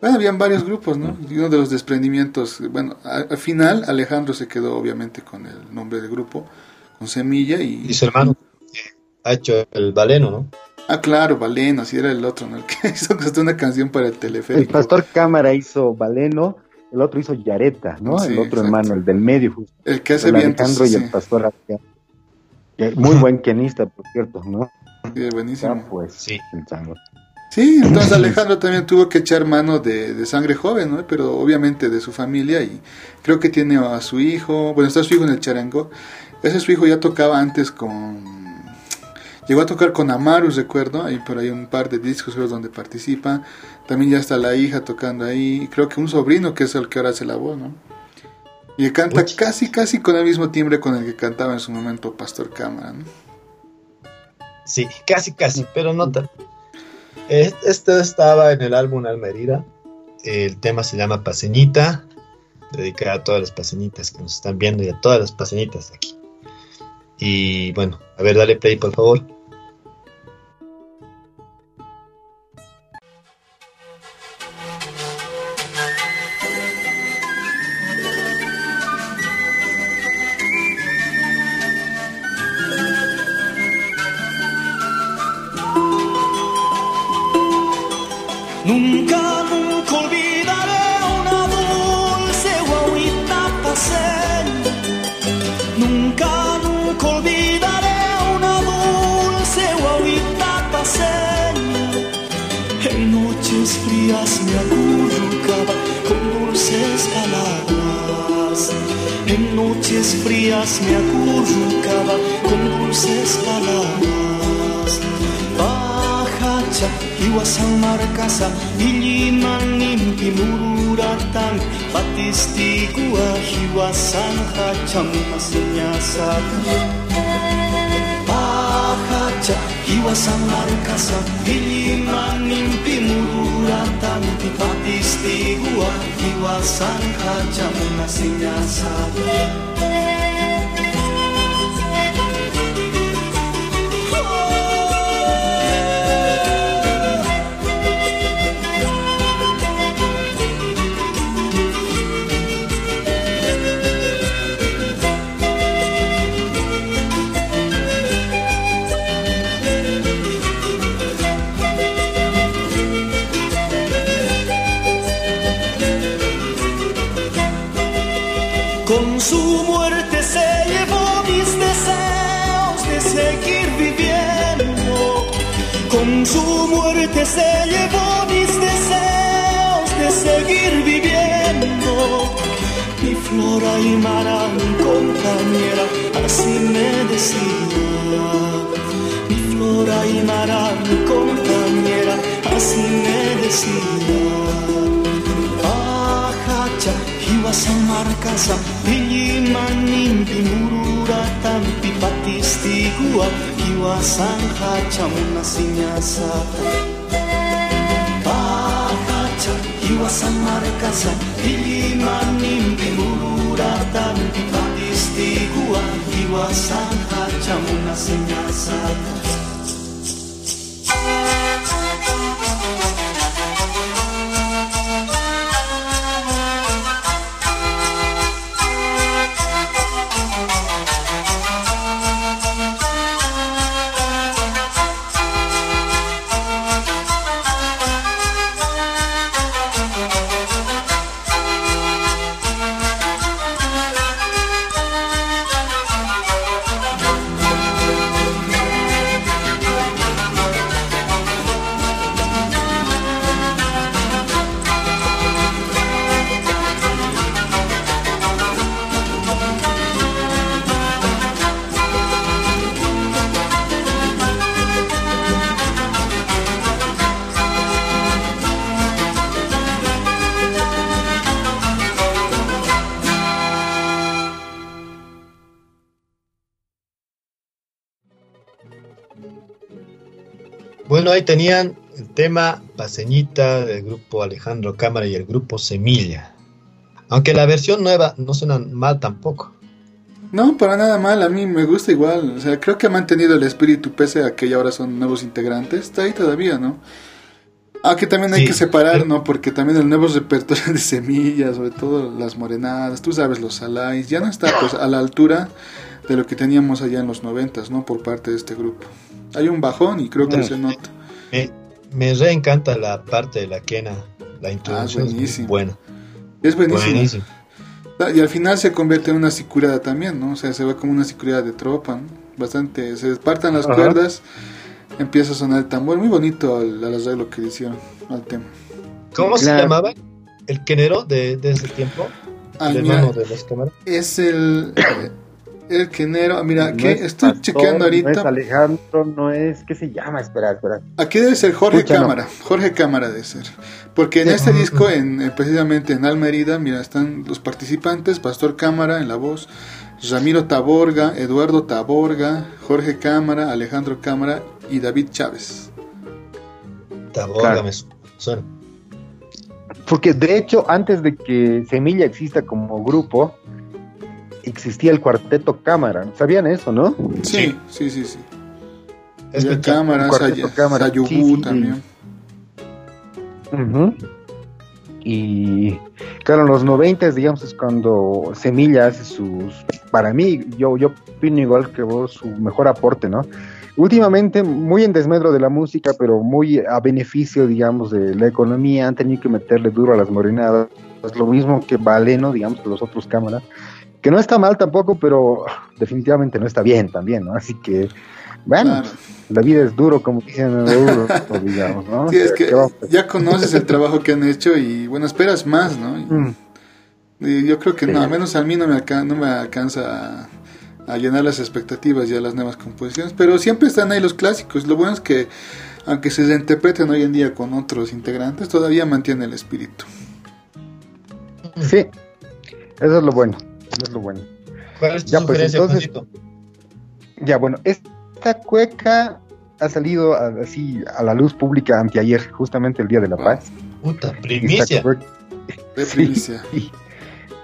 Bueno, habían varios grupos, ¿no? Y uno de los desprendimientos, bueno, al final Alejandro se quedó obviamente con el nombre del grupo, con Semilla y... Y su hermano ha hecho el baleno, ¿no? Ah, claro, Valeno, así era el otro, ¿no? El que *laughs* hizo una canción para el El teleférico. pastor Cámara hizo Valeno, el otro hizo Yareta, ¿no? Sí, el otro exacto. hermano, el del medio, justo. El que hace el vientos, Alejandro y sí, el pastor Muy buen pianista, por cierto, ¿no? sí, buenísimo. Ah, pues, Sí. el chango. Sí, entonces *laughs* Alejandro también tuvo que echar mano de, de sangre joven, ¿no? Pero obviamente de su familia y creo que tiene a su hijo, bueno, está su hijo en el charango. Ese su hijo ya tocaba antes con... Llegó a tocar con Amaru, recuerdo, hay por ahí un par de discos creo, donde participa. También ya está la hija tocando ahí. Creo que un sobrino que es el que ahora hace la voz, ¿no? Y canta Uy. casi, casi con el mismo timbre con el que cantaba en su momento Pastor Cámara, ¿no? Sí, casi, casi, pero no tan. Este estaba en el álbum Almerida. El tema se llama Paseñita, dedicada a todas las paseñitas que nos están viendo y a todas las paseñitas aquí. Y bueno, a ver, dale play, por favor. días me acurrucaba con dulces palabras. Bahacha, Iwasan Marcasa, Iliman Nimpi Mururatan, Patisti Iwasan Hacham Asinyasat. Bahacha, Iwasan Marcasa, Iliman Nimpi Mururatan, Patisti Iwasan Hacham Asinyasat. Su muerte se llevó mis deseos de seguir viviendo. Con su muerte se llevó mis deseos de seguir viviendo. Mi flora y mara, compañera, así me decía. Mi flora y mara, mi compañera, así me decía. Egli mannimpi murura tampi patisti gua Kiwa sangha munasinya sinyasa Pahacha kiwa san markasa Egli mannimpi murura tampi patisti gua Kiwa sangha munasinya sinyasa Bueno, ahí tenían el tema Paseñita del grupo Alejandro Cámara y el grupo Semilla. Aunque la versión nueva no suena mal tampoco. No, para nada mal, a mí me gusta igual. O sea, creo que ha mantenido el espíritu pese a que ya ahora son nuevos integrantes. Está ahí todavía, ¿no? Aunque también hay Sí. que separar, ¿no? Porque también el nuevo repertorio de semillas, sobre todo las morenadas, tú sabes, los salais, ya no está pues a la altura de lo que teníamos allá en los noventas, ¿no? Por parte de este grupo. Hay un bajón y creo que Mm. se nota. Me, me reencanta la parte de la quena. La introducción Ah, buenísimo. buena. Es buenísimo. Buenísimo. Y al final se convierte en una sicurada también, ¿no? O sea, se ve como una sicurada de tropa, ¿no? Bastante, se despartan las Ajá. cuerdas, empieza a sonar el tambor, muy bonito el, el arreglo que le hicieron al tema. ¿Cómo se llamaba? ¿El quenero de, de ese tiempo? Ah, el hermano de las cámaras. es el, el quenero, ah, mira, No que es estoy Pastor, chequeando No ahorita, es Alejandro, no es. ¿Qué se llama? Espera, espera. aquí debe ser Jorge Escucha, no. Cámara, Jorge Cámara debe ser, porque en Sí. este disco, en, eh, precisamente en Alma Herida, mira, están los participantes, Pastor Cámara en la voz, Ramiro Taborga, Eduardo Taborga, Jorge Cámara, Alejandro Cámara y David Chávez. Taborga Claro. me su- suena. Porque de hecho, antes de que Semilla exista como grupo, existía el cuarteto cámara. ¿Sabían eso, no? Sí, sí, sí, sí. Es que- cámaras, Cuarteto Say- Cámara, Sayubú sí, sí. también. Y claro, en los 90, digamos, es cuando Semilla hace sus. Para mí, yo, yo opino igual que vos, su mejor aporte, ¿no? Últimamente, muy en desmedro de la música, pero muy a beneficio, digamos, de la economía, han tenido que meterle duro a las morenadas. Es lo mismo que Valeno, digamos, que los otros cámaras. Que no está mal tampoco, pero definitivamente no está bien también, ¿no? Así que, bueno, Claro. la vida es duro, como dicen en Euro, digamos, ¿no? *laughs* Sí, es que ya conoces el trabajo que han hecho y bueno, esperas más, ¿no? Mm. y yo creo que Sí. no, al menos a mí no me, alca- no me alcanza a, a llenar las expectativas ya las nuevas composiciones, pero siempre están ahí los clásicos. Lo bueno es que aunque se reinterpreten hoy en día con otros integrantes, todavía mantiene el espíritu. Sí, Eso es lo bueno, eso es lo bueno. ¿Cuál es tu Ya, pues, entonces-? Ya, bueno, esta cueca ha salido así a la luz pública anteayer, justamente el Día de la Paz. Puta, Esta primicia. cueca, *laughs* De Sí. primicia.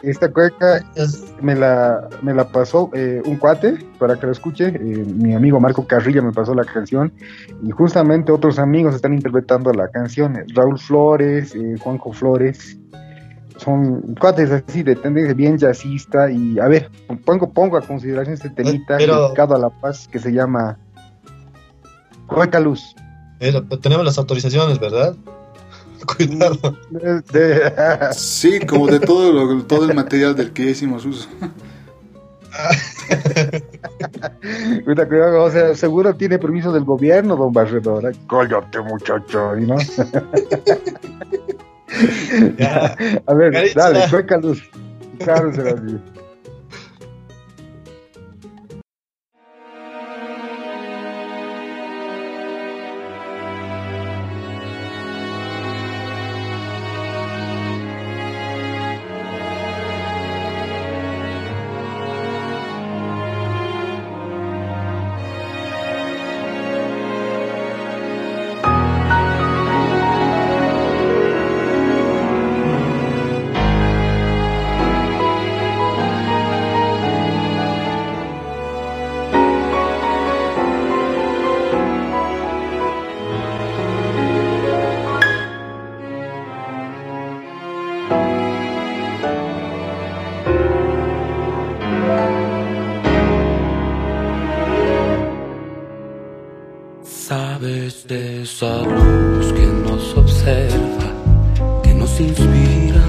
esta cueca Es- me la, me la pasó eh, un cuate para que lo escuche. eh, mi amigo Marco Carrilla me pasó la canción y justamente otros amigos están interpretando la canción. Raúl Flores, eh, Juanjo Flores. Son cuates así de tendencia bien jazzista y a ver, pongo, pongo a consideración este temita Pero- dedicado a la paz que se llama Cueca Luz. Pero tenemos las autorizaciones, ¿verdad? *laughs* Cuidado. De- Sí, como de todo, lo- todo el material del que hicimos uso. *laughs* O sea, seguro tiene permiso del gobierno, don Barredora. Cállate, muchacho, ¿y no? *laughs* *laughs* Ya. A ver, Caritza. dale, cueca luz. Que nos inspira,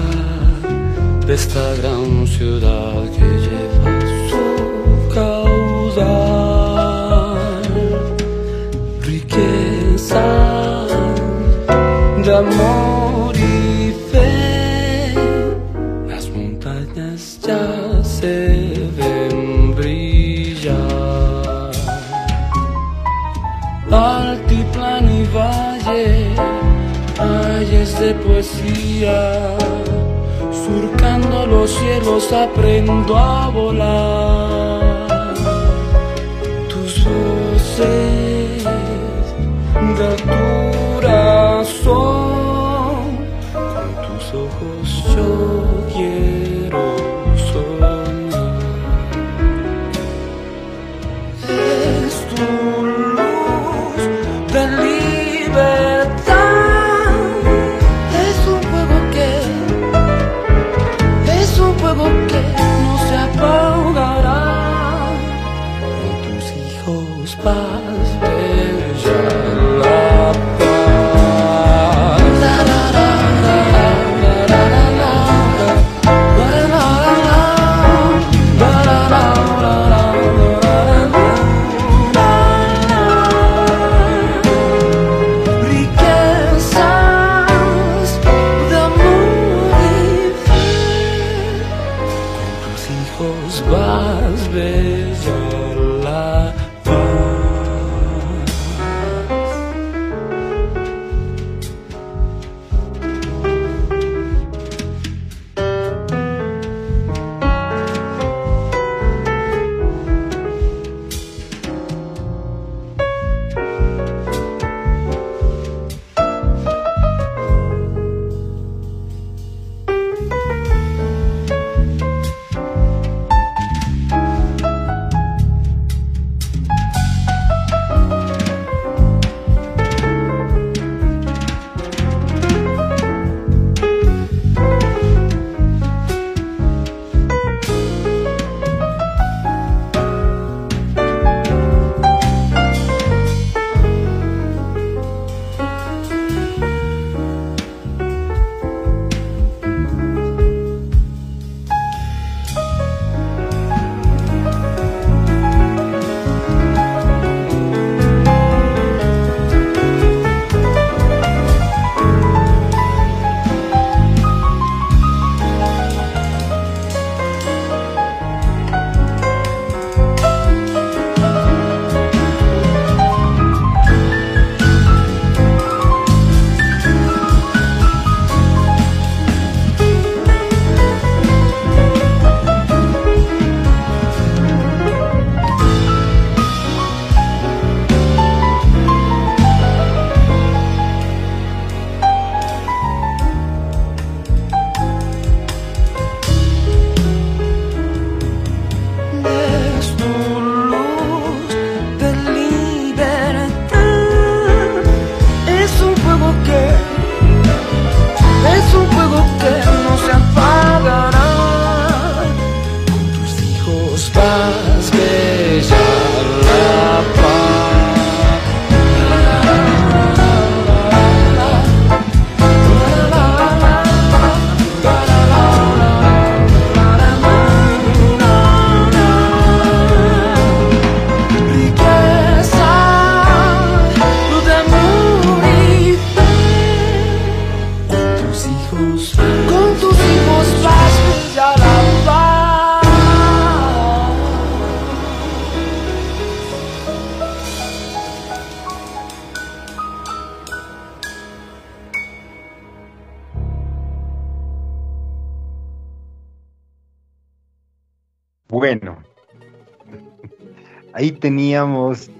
de esta gran ciudad que lleva su caudal, riqueza de amor surcando los cielos aprendo a volar.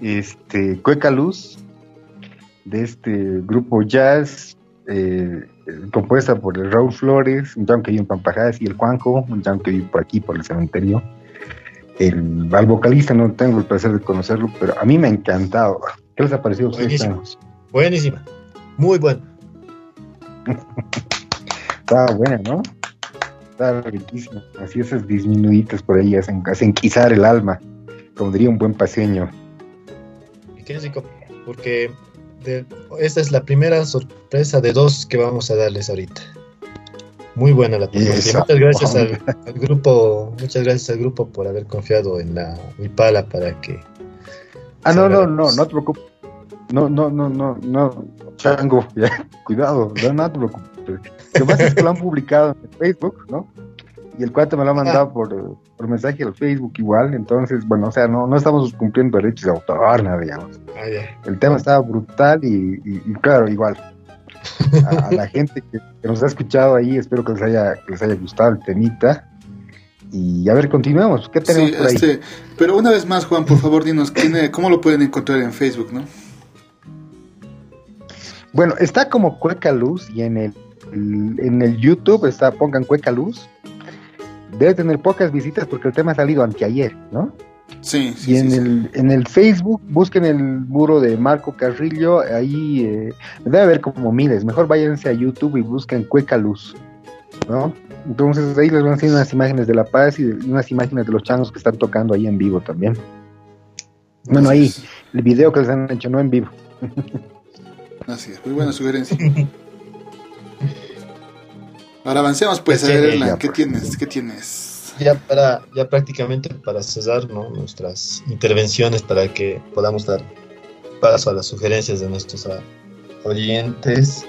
Este Cueca Luz de este grupo jazz eh, compuesta por el Raúl Flores, un que vive en Pampajadas y el Juanjo, un que vive por aquí por el cementerio. El, al vocalista no tengo el placer de conocerlo, pero a mí me ha encantado. ¿Qué les ha parecido a ustedes? Buenísimo. Buenísima. Muy buena. *laughs* Estaba buena, ¿no? Estaba riquísima. Así esas disminuidas por ahí hacen, hacen quizar el alma, como diría un buen paseño. Qué rico, porque de- esta es la primera sorpresa de dos que vamos a darles ahorita. Muy buena la Muchas gracias al, grupo, muchas gracias al grupo por haber confiado en la Wipala para que Ah, no, no, no, no te preocupes. No, no, no, no, no, chango, *laughs* ya, cuidado, no, no te preocupes. Lo que pasa es que lo han publicado en Facebook, ¿no? Y el cuate me lo ha mandado por, eh, por mensaje al Facebook igual, entonces, bueno, o sea, no, no estamos cumpliendo derechos de autor, nada, digamos. ah. El tema estaba brutal y, y- y claro, igual. A, a la *laughs* gente que, que nos ha escuchado ahí, espero que les haya, que les haya gustado el temita. Y a ver, continuemos. ¿Qué tenemos Sí, por ahí? este, pero una vez más, Juan, por favor, dinos quién, cómo lo pueden encontrar en Facebook, ¿no? Bueno, está como Cueca Luz y en el, en el YouTube está, pongan Cueca Luz. Debe tener pocas visitas porque el tema ha salido anteayer, ¿no? Sí, sí, Y en sí, sí. el, en el Facebook busquen el muro de Marco Carrillo, ahí eh, debe haber como miles. Mejor váyanse a YouTube y busquen Cueca Luz, ¿no? Entonces ahí les van a enseñar unas imágenes de La Paz y, de- y unas imágenes de los changos que están tocando ahí en vivo también. Bueno, ahí, el video que les han hecho, no en vivo. Así es, muy buena sugerencia. *laughs* Ahora avancemos, pues, a Sí, ver, Erlan, ¿qué pues. tienes? ¿Qué tienes? Ya para, ya prácticamente para cerrar ¿no? nuestras intervenciones para que podamos dar paso a las sugerencias de nuestros ah, oyentes.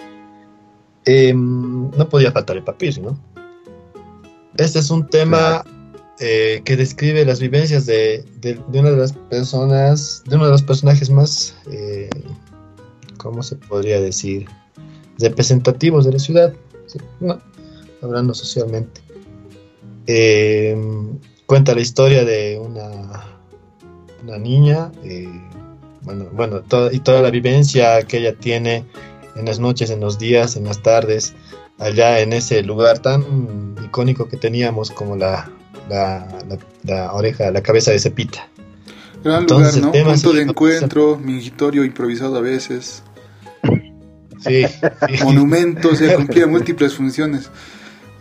Em, no podía faltar el papir, ¿no? Este es un tema eh, que describe las vivencias de, de- de una de las personas, de uno de los personajes más, eh, ¿cómo se podría decir? Representativos de la ciudad. No, hablando socialmente. Eh, cuenta la historia de una, una niña, eh, bueno, bueno to- y toda la vivencia que ella tiene en las noches, en los días, en las tardes, allá en ese lugar tan icónico que teníamos como la, la, la- la oreja, la cabeza de Cepita. Gran Entonces, lugar, ¿no? Punto de encuentro, mingitorio improvisado a veces, Sí, sí. monumento, o sea, *laughs* cumplía múltiples funciones.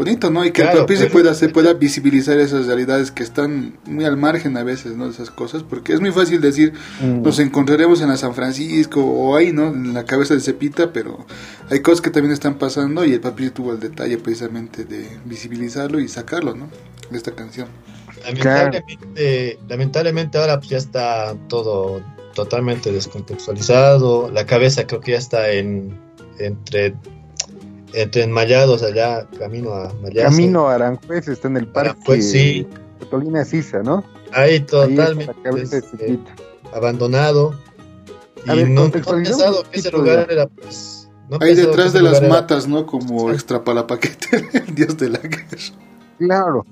Bonito, ¿no? Y que Claro, el papel se pero- pueda, se pueda visibilizar esas realidades que están muy al margen a veces, ¿no? De esas cosas, porque es muy fácil decir, Mm. nos encontraremos en la San Francisco o ahí, ¿no? En la cabeza de Cepita, pero hay cosas que también están pasando y el papel tuvo el detalle precisamente de visibilizarlo y sacarlo, ¿no? De esta canción. Lamentablemente, lamentablemente ahora pues ya está todo totalmente descontextualizado. La cabeza creo que ya está en entre entre enmayados allá, camino a Mayasa. Camino a Aranjuez está en el parque sí. Tolina Sisa, ¿no? Ahí Ahí totalmente de este, Cepita. abandonado. A y ver, no, no pensado que ese lugar era pues. no Ahí detrás de las era- matas, ¿no? Como extra palapaquete, *laughs* el dios de la guerra. Claro.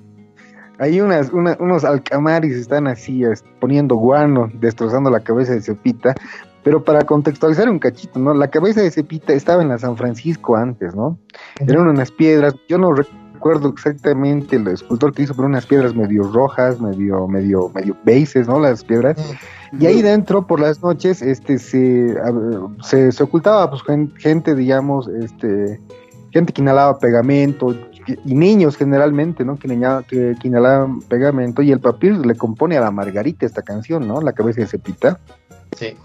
Hay unas, una- unos alcamaris están así es, poniendo guano, destrozando la cabeza de Cepita. Pero para contextualizar un cachito, ¿no? La cabeza de Cepita estaba en la San Francisco antes, ¿no? Eran unas piedras, yo no recuerdo exactamente el escultor que hizo, pero unas piedras medio rojas, medio, medio, medio bases, ¿no? Las piedras. Y ahí dentro, por las noches, este, se, a- se, se ocultaba, pues, gen- gente, digamos, este, gente que inhalaba pegamento, y- niños generalmente, ¿no? Que, que inhalaban pegamento, y el papir le compone a la Margarita esta canción, ¿no? La cabeza de Cepita. Sí.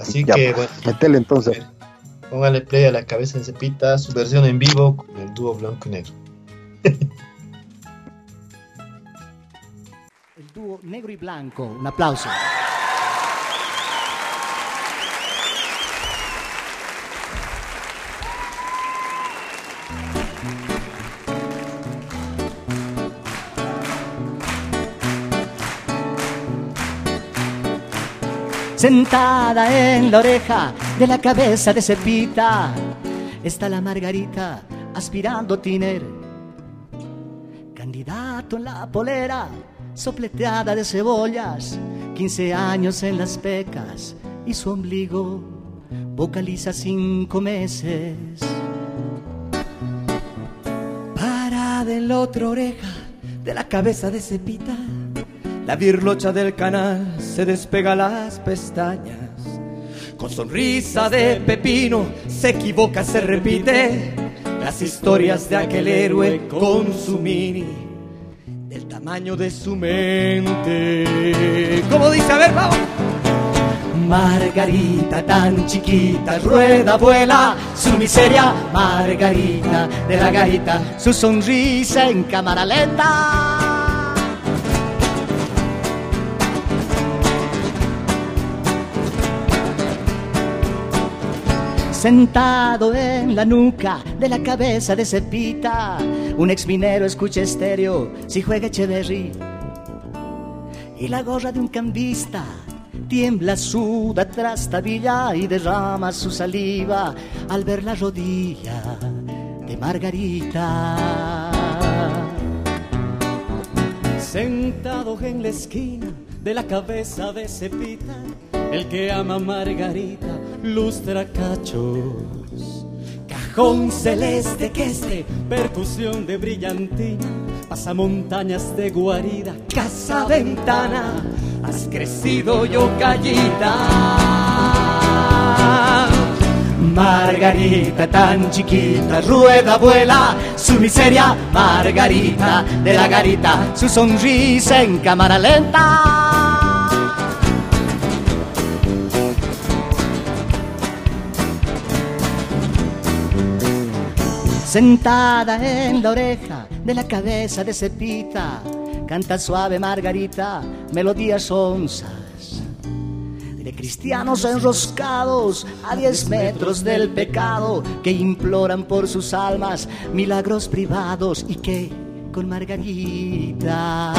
Así Ya, que, pues, bueno, Metele entonces. póngale play a la cabeza de Cepita, su versión en vivo con el dúo blanco y negro. El dúo negro y blanco. Un aplauso. Sentada en la oreja de la cabeza de Cepita, está la Margarita aspirando tiner. Candidato en la polera, sopleteada de cebollas, 15 años en las pecas y su ombligo vocaliza cinco meses. Para de la otra oreja de la cabeza de Cepita, la virlocha del canal se despega las pestañas. Con sonrisa de pepino se equivoca, se repite las historias de aquel héroe con su mini, del tamaño de su mente. ¿Cómo dice? A ver, vamos. Margarita tan chiquita, rueda, vuela, su miseria, Margarita de la garita, su sonrisa en cámara lenta. Sentado en la nuca de la cabeza de Cepita, un ex minero escucha estéreo si juega Echeverry. Y la gorra de un cambista tiembla, suda, trastabilla y derrama su saliva al ver la rodilla de Margarita. Sentado en la esquina de la cabeza de Cepita, el que ama a Margarita lustra cachos. Cajón celeste que este, percusión de brillantina, pasamontañas de guarida, casa ventana, has crecido yo callita. Margarita tan chiquita, rueda, vuela, su miseria, Margarita de la garita, su sonrisa en cámara lenta. Sentada en la oreja de la cabeza de Cepita, canta suave Margarita, melodías onzas. De cristianos enroscados a diez metros del pecado que imploran por sus almas milagros privados y que con Margarita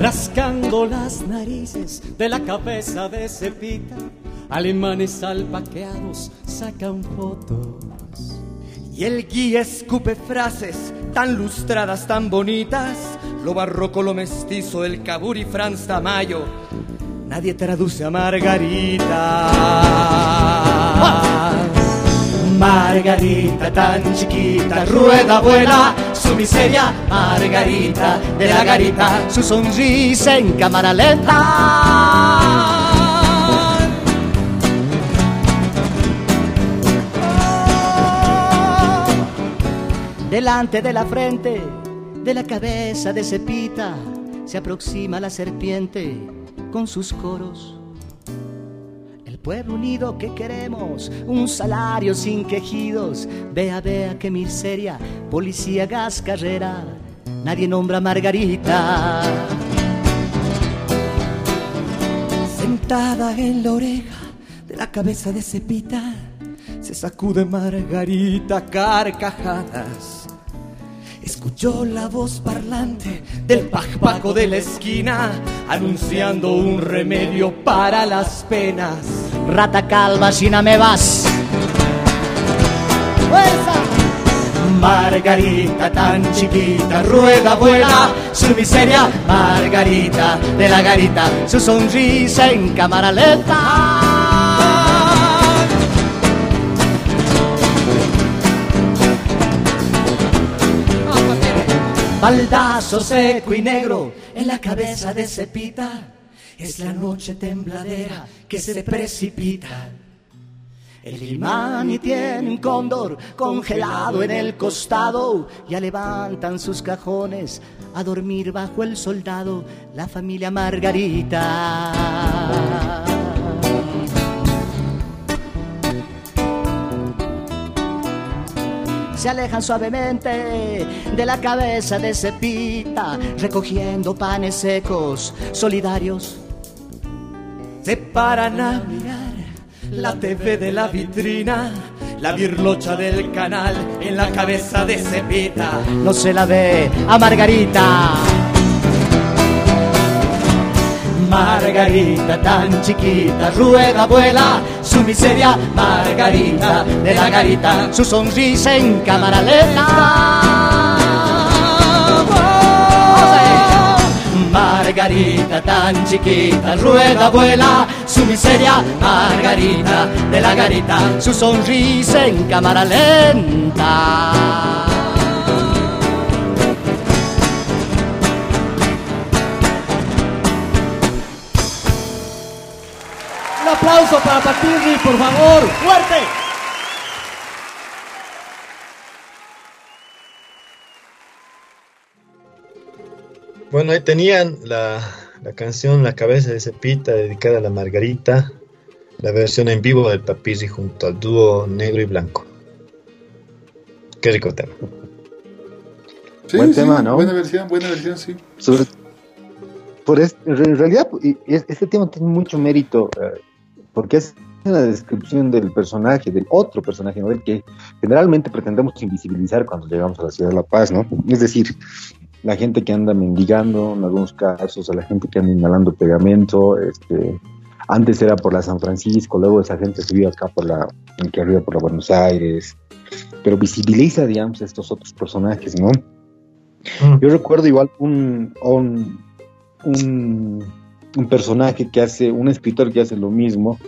rascando las narices de la cabeza de Cepita, alemanes alpaqueados sacan fotos. Y el guía escupe frases tan lustradas, tan bonitas, lo barroco, lo mestizo, el caburi Franz Tamayo. Nadie traduce a Margarita. Margarita tan chiquita, rueda, vuela, su miseria, Margarita de la garita, su sonrisa en cámara lenta. Delante de la frente, de la cabeza de Cepita, se aproxima la serpiente con sus coros. El pueblo unido que queremos, un salario sin quejidos. Vea, vea qué miseria, policía, gas, carrera. Nadie nombra a Margarita. Sentada en la oreja de la cabeza de Cepita, se sacude Margarita carcajadas. Escuchó la voz parlante del pajpaco de la esquina anunciando un remedio para las penas. Rata calva, si no me vas. ¡Fuerza! Margarita tan chiquita, rueda, vuela, su miseria, Margarita de la garita, su sonrisa en cámara lenta. Baldazo seco y negro en la cabeza de Cepita. Es la noche tembladera que se precipita. El Limani tiene un cóndor congelado en el costado. Ya levantan sus cajones a dormir bajo el soldado la familia Margarita. se alejan suavemente de la cabeza de Cepita, recogiendo panes secos, solidarios. Se paran a mirar la TV de la vitrina, la birlocha del canal en la cabeza de Cepita. No se la ve a Margarita. Margarita tan chiquita, rueda, vuela su miseria. Margarita de la garita, su sonrisa en cámara lenta. Margarita tan chiquita, rueda, vuela su miseria. Margarita de la garita, su sonrisa en cámara lenta. Un aplauso para Patirri, por favor, fuerte. Bueno, ahí tenían la, la canción La cabeza de Cepita dedicada a la Margarita, la versión en vivo del Papirri junto al dúo negro y blanco. Qué rico tema. Sí, Buen sí, tema, ¿no? Buena versión, buena versión, sí. Sobre- por es- en realidad, este tema tiene mucho mérito eh, porque es una descripción del personaje, del otro personaje, ¿no? Del que generalmente pretendemos invisibilizar cuando llegamos a la ciudad de La Paz, ¿no? Es decir, la gente que anda mendigando, en algunos casos, a la gente que anda inhalando pegamento, este, antes era por la San Francisco, luego esa gente subió acá por la, aquí arriba por la Buenos Aires, pero visibiliza, digamos, estos otros personajes, ¿no? Yo recuerdo igual un, un, un, un personaje que hace, un escritor que hace lo mismo,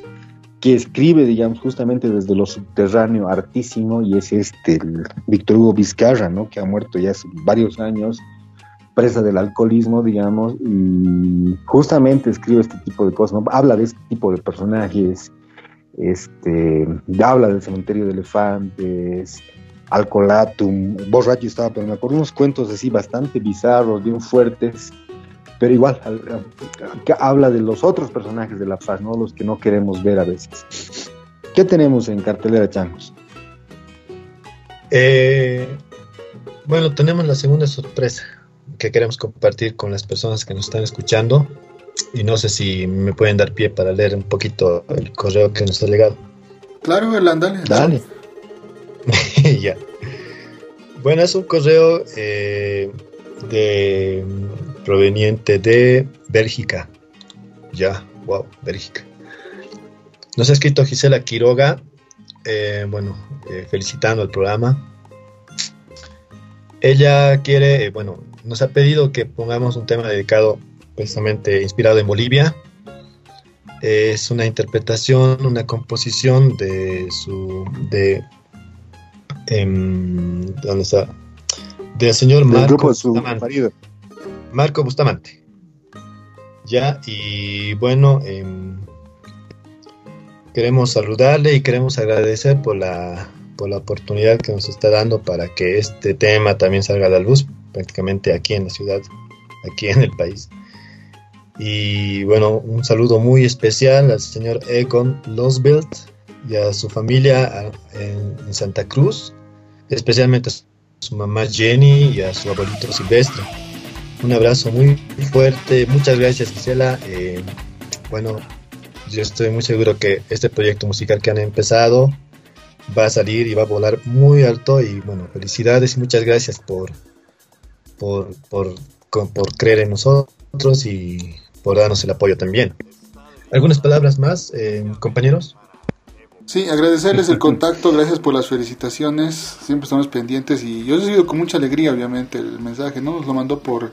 que escribe, digamos, justamente desde lo subterráneo hartísimo, y es este, el Víctor Hugo Vizcarra, ¿no? Que ha muerto ya hace varios años, presa del alcoholismo, digamos, y justamente escribe este tipo de cosas. Habla de este tipo de personajes, este, habla del cementerio de elefantes, Alcolatum, borracho estaba, pero me acuerdo unos cuentos así bastante bizarros, bien fuertes, pero igual habla de los otros personajes de La Paz, ¿no? Los que no queremos ver a veces. ¿Qué tenemos en cartelera, Changos? Eh, bueno, tenemos la segunda sorpresa que queremos compartir con las personas que nos están escuchando. Y no sé si me pueden dar pie para leer un poquito el correo que nos ha llegado. Claro, Elan, dale. Dale. *laughs* ya. Bueno, es un correo eh, de proveniente de Bélgica. Ya, wow, Bélgica. Nos ha escrito Gisela Quiroga, eh, bueno, eh, felicitando el programa. Ella quiere, eh, bueno, nos ha pedido que pongamos un tema dedicado precisamente inspirado en Bolivia. Es una interpretación, una composición de su, de em, ¿dónde está? Del señor Marco grupo de su Bustamante. marido. Marco Bustamante. Ya, y bueno, em, queremos saludarle y queremos agradecer por la, por la oportunidad que nos está dando para que este tema también salga a la luz, prácticamente aquí en la ciudad, aquí en el país. Y bueno, un saludo muy especial al señor Egon Losbilt y a su familia en, en Santa Cruz, especialmente a su mamá Jenny y a su abuelito Silvestre. Un abrazo muy fuerte, muchas gracias Gisela. Eh, bueno, yo estoy muy seguro que este proyecto musical que han empezado va a salir y va a volar muy alto y bueno, felicidades y muchas gracias por, por, por, con- por creer en nosotros y por darnos el apoyo también. ¿Algunas palabras más, eh, compañeros? Sí, agradecerles el contacto, gracias por las felicitaciones, siempre estamos pendientes y yo he recibido con mucha alegría, obviamente, el mensaje, ¿no? Nos lo mandó por,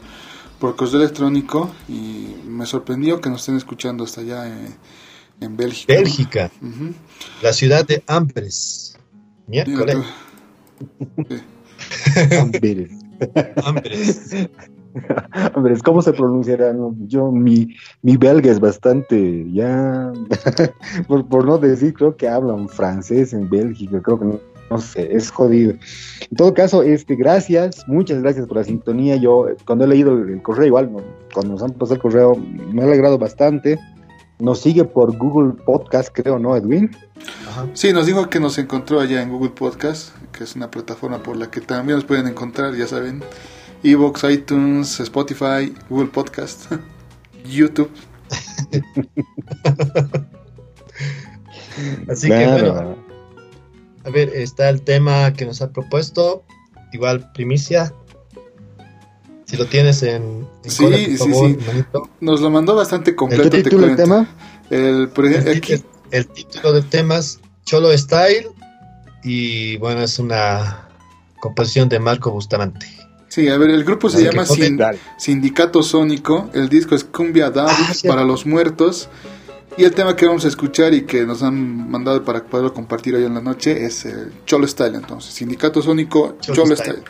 por correo electrónico y me sorprendió que nos estén escuchando hasta allá en, en Bélgica. Bélgica, la ciudad de Ambres. Miércoles. *laughs* Amberes. Ambres. *laughs* ¿cómo se pronunciará? Yo, mi, mi belga es bastante, ya, *laughs* por, por no decir, creo que hablan francés en Bélgica, creo que no, sé, es jodido. En todo caso, este, gracias, muchas gracias por la sintonía. Yo, cuando he leído el, el correo, igual, cuando nos han pasado el correo, me ha alegrado bastante. Nos sigue por Google Podcast, creo, ¿no, Edwin? Ajá. Sí, nos dijo que nos encontró allá en Google Podcast, que es una plataforma por la que también nos pueden encontrar, ya saben, Evox, iTunes, Spotify, Google Podcast, *laughs* YouTube. *laughs* Así que bueno, a ver, está el tema que nos ha propuesto. Igual, primicia. Si lo tienes en, en Sí, cola, por sí, favor, sí. manito. Nos lo mandó bastante completo. ¿El te título del tema? El, por ejemplo, El, aquí- el- el título del tema es Cholo Style y bueno, es una composición de Marco Bustamante. sí, a ver, el grupo se Así llama Sin- Sindicato Sónico. El disco es Cumbia Dub Ah, sí. para los muertos. Y el tema que vamos a escuchar y que nos han mandado para poderlo compartir hoy en la noche es el Cholo Style. Entonces, Sindicato Sónico, Cholo Cholo, Style. Style.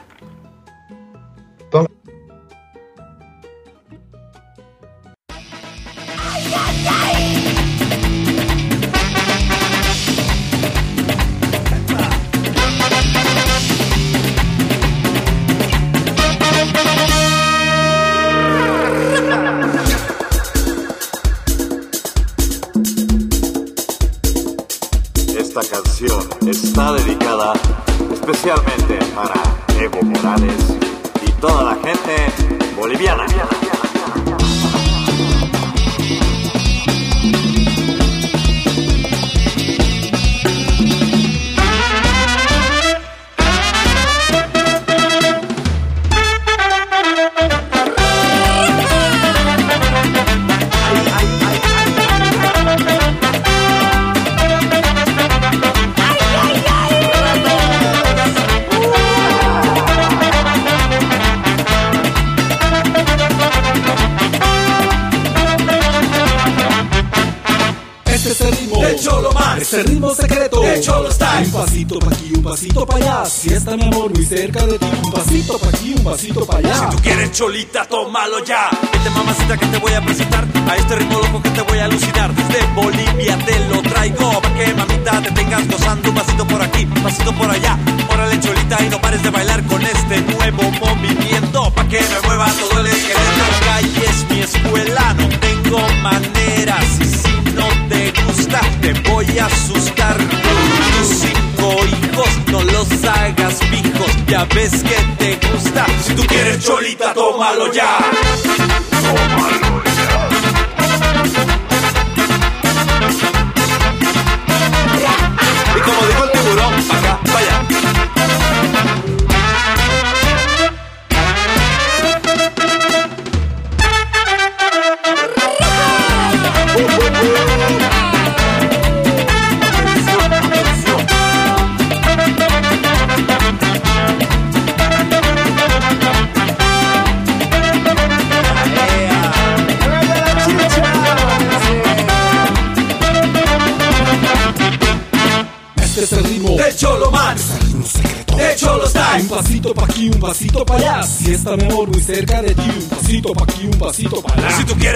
Especialmente cholita, tómalo ya.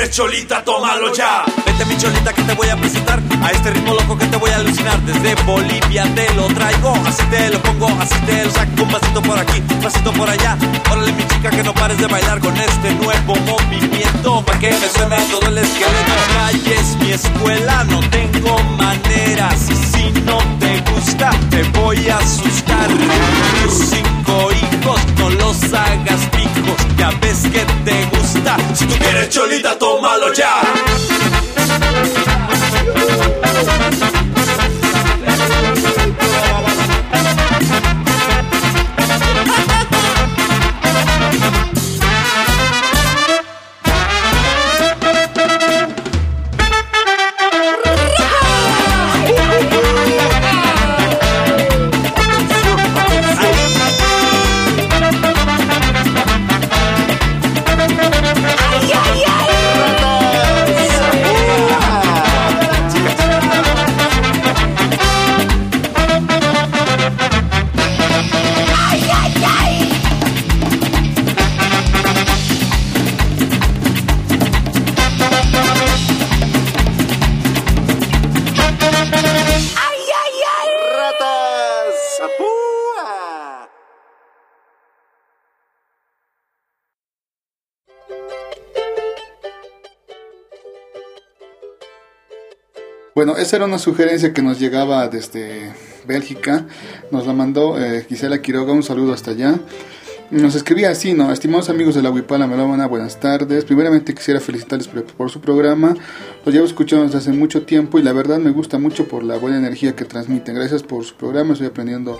Cholita, tómalo ya. Vete mi cholita que te voy a presentar a este ritmo loco que te voy a alucinar. Desde Bolivia te lo traigo, así te lo pongo, así te lo saco. Un pasito por aquí, un pasito por allá. Órale mi chica que no pares de bailar con este nuevo movimiento. Pa' que me suene todo el esqueleto. Calle es mi escuela, no tengo maneras. Si no te gusta, te voy a asustar. Tus cinco hijos, no los hagas. Ya ves que te gusta. Si tú quieres cholita, tómalo ya. Esa era una sugerencia que nos llegaba desde Bélgica. Nos la mandó eh, Gisela Quiroga. Un saludo hasta allá. Nos escribía así, ¿no? Estimados amigos de la Huipala Melómana, buenas tardes. Primeramente quisiera felicitarles por, por su programa. Los llevo escuchando desde hace mucho tiempo y la verdad me gusta mucho por la buena energía que transmiten. Gracias por su programa, estoy aprendiendo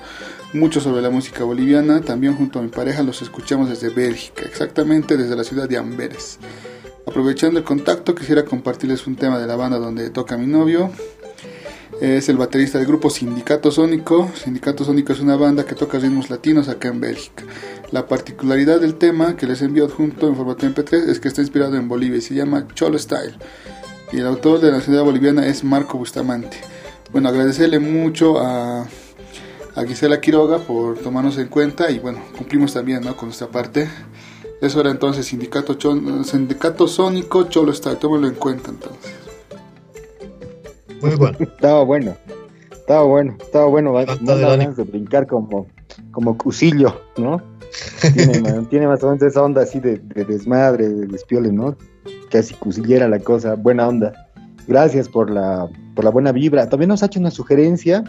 mucho sobre la música boliviana. También junto a mi pareja los escuchamos desde Bélgica, exactamente desde la ciudad de Amberes. Aprovechando el contacto, quisiera compartirles un tema de la banda donde toca mi novio. Es el baterista del grupo Sindicato Sónico. Sindicato Sónico es una banda que toca ritmos latinos acá en Bélgica. La particularidad del tema que les envío adjunto en formato MP3 es que está inspirado en Bolivia y se llama Cholo Style. Y el autor de la ciudad boliviana es Marco Bustamante. Bueno, agradecerle mucho a, a Gisela Quiroga por tomarnos en cuenta y bueno, cumplimos también ¿no? con nuestra parte. Eso era entonces Sindicato, Chon- Sindicato Sónico Cholo Style, tómalo en cuenta entonces. Muy bueno. Estaba bueno. Estaba bueno, estaba bueno. va- No ganas de brincar como, como cusillo, ¿no? Tiene, *laughs* tiene más o menos esa onda así de, de desmadre, de despiole, ¿no? Casi cusillera la cosa, buena onda. Gracias por la, por la buena vibra. También nos ha hecho una sugerencia,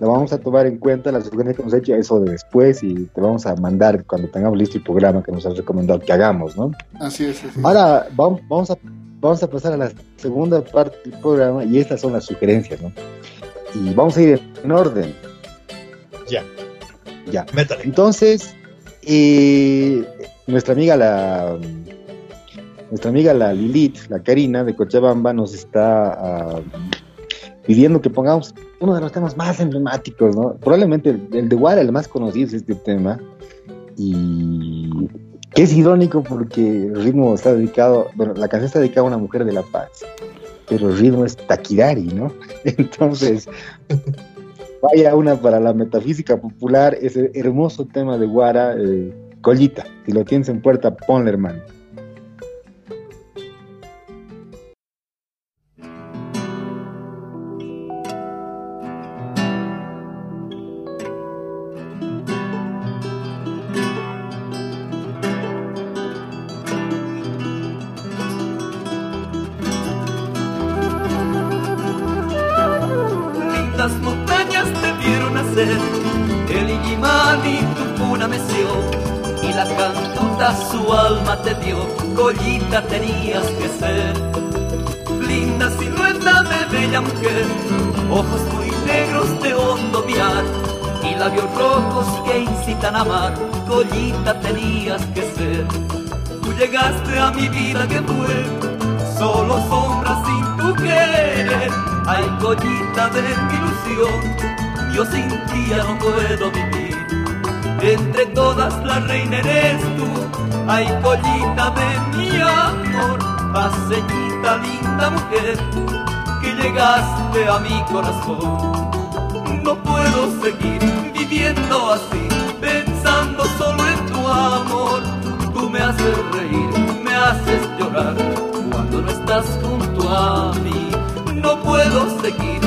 la vamos a tomar en cuenta, la sugerencia que nos ha hecho eso de después y te vamos a mandar cuando tengamos listo el programa que nos has recomendado que hagamos, ¿no? Así es, así es. Ahora vamos, vamos, a, vamos a pasar a la segunda parte del programa y estas son las sugerencias, ¿no? Y vamos a ir en orden. Ya. Ya. Métale. Entonces, eh, nuestra amiga la nuestra amiga la Lilith, la Karina de Cochabamba, nos está ah, pidiendo que pongamos uno de los temas más emblemáticos, ¿no? Probablemente el, de Guara, el más conocido es este tema. Y que es irónico porque el ritmo está dedicado, bueno, la canción está dedicada a una mujer de La Paz, pero el ritmo es Taquirari, ¿no? *laughs* Entonces, vaya una para la metafísica popular, ese hermoso tema de Guara, eh, Collita, si lo tienes en puerta, ponle hermano. Sin ti ya no puedo vivir. Entre todas la reina eres tú, ay, collita de mi amor, paseñita linda mujer, que llegaste a mi corazón. No puedo seguir viviendo así, pensando solo en tu amor. Tú me haces reír, me haces llorar cuando no estás junto a mí. No puedo seguir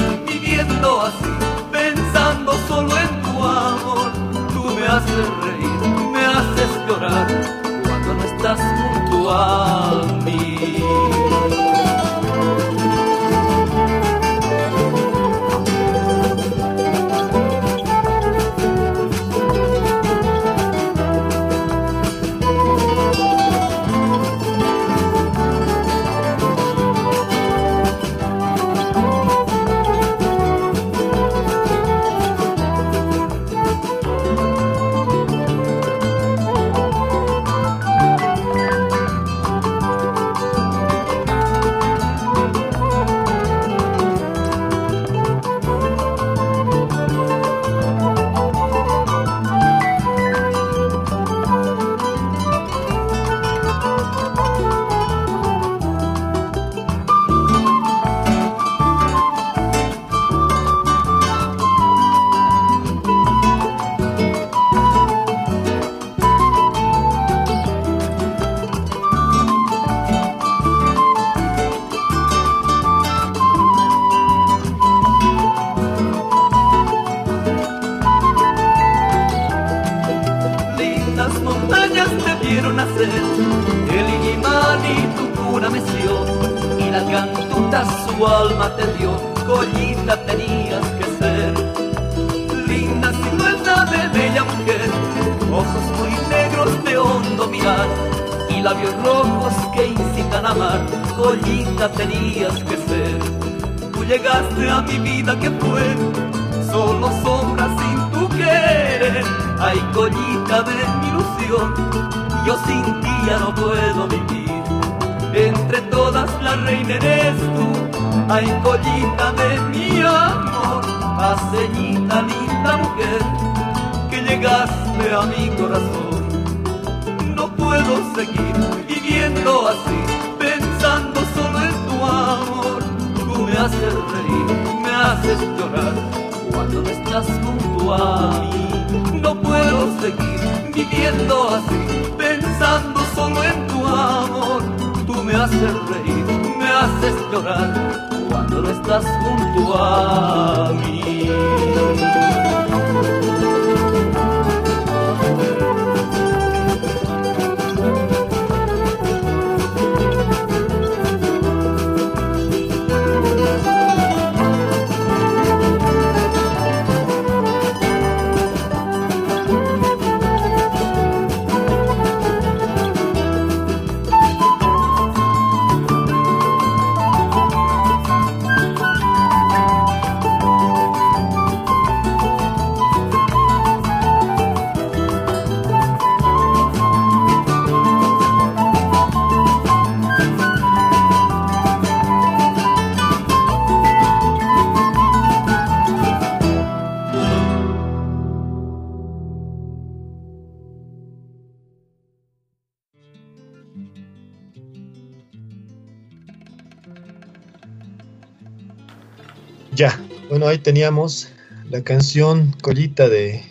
teníamos la canción Collita de,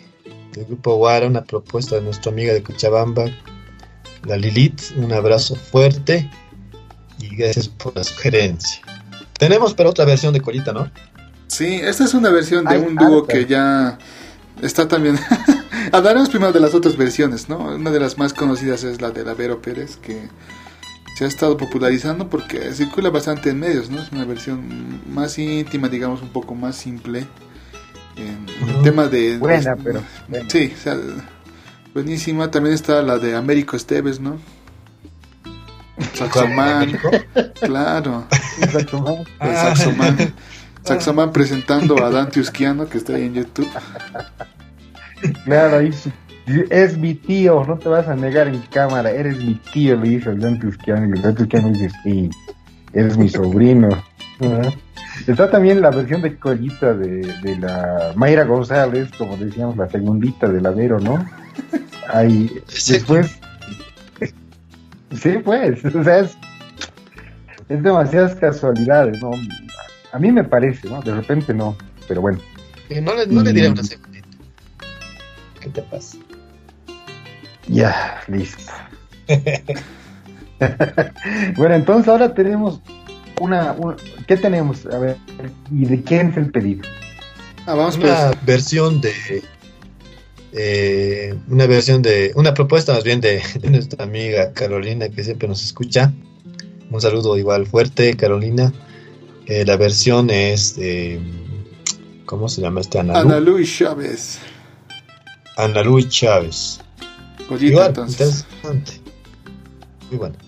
del grupo Guara, una propuesta de nuestra amiga de Cochabamba, la Lilith. Un abrazo fuerte y gracias por la sugerencia. Tenemos pero otra versión de Collita, ¿no? Sí, esta es una versión de Ay, un dúo que ya está también. *laughs* Hablaremos primero de las otras versiones, ¿no? Una de las más conocidas es la de la Vero Pérez, que se ha estado popularizando porque circula bastante en medios, ¿no? Es una versión más íntima, digamos, un poco más simple. En el tema de. Buena, pero Sí, o sea, buenísima. También está la de Américo Esteves, ¿no? *laughs* Saxoman. claro. Saxoman. *laughs* El Saxoman. Saxoman presentando a Dante Usquiano, que está ahí en YouTube. Claro, ahí sí. Es mi tío, no te vas a negar en cámara, eres mi tío, le dice el Dante Usquiano, y el Dante Usquiano dice, sí, eres mi sobrino. Está también la versión de Collita de, de la Mayra González, como decíamos, la segundita de Ladero, ¿no? Ahí, después... Sí, pues, o sea, es, es demasiadas casualidades, ¿no? A mí me parece, ¿no? De repente no, pero bueno. Eh, no le, no le diré Mm. una segundita. ¿Qué te pasa? Ya, listo. *laughs* bueno, entonces ahora tenemos una, una- ¿Qué tenemos? A ver, ¿y de quién es el pedido? Ah, vamos una versión de eh, una versión de una propuesta más bien de, de nuestra amiga Carolina que siempre nos escucha un saludo igual fuerte Carolina Eh, la versión es de ¿cómo se llama este Ana Lu? Ana Luis Chávez. Ana Lu Chávez Igual entonces. muy bueno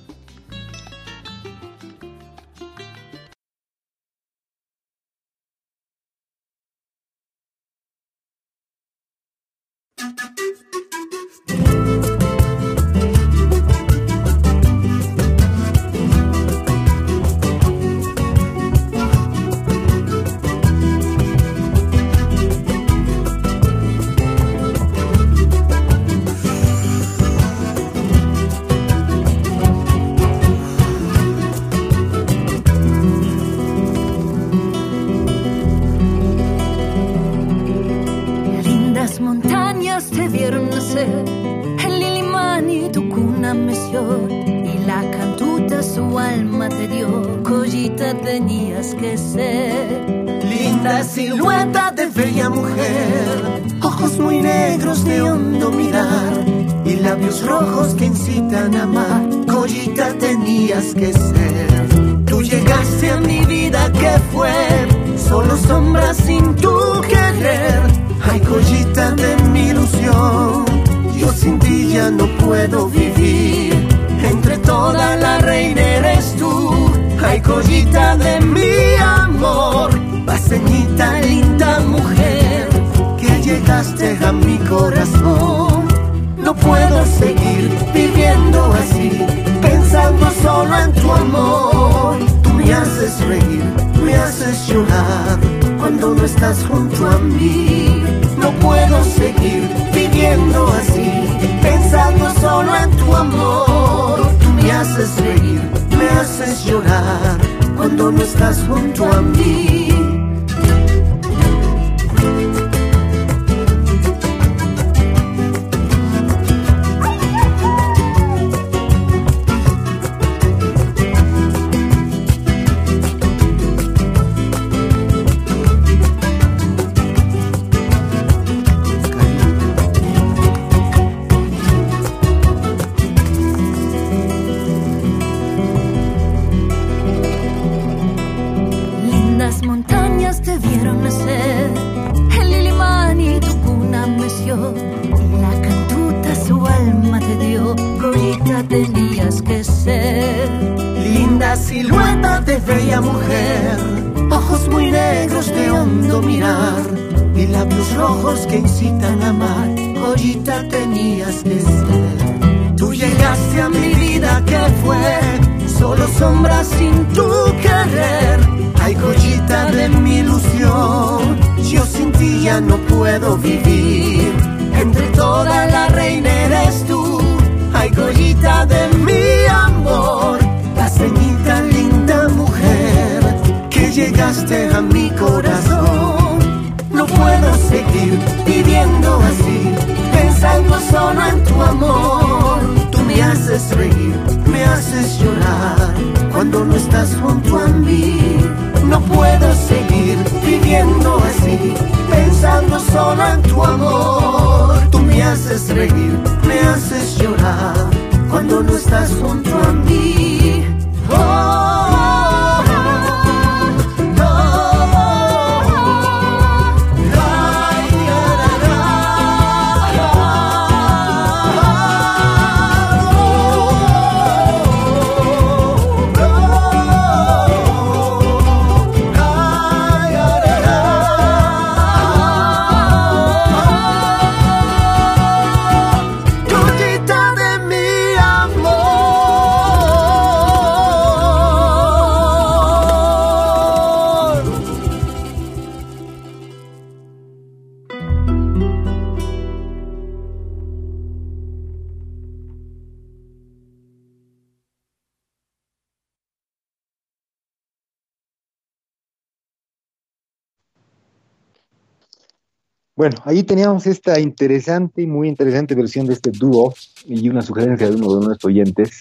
Bueno, ahí teníamos esta interesante y muy interesante versión de este dúo y una sugerencia de uno de nuestros oyentes.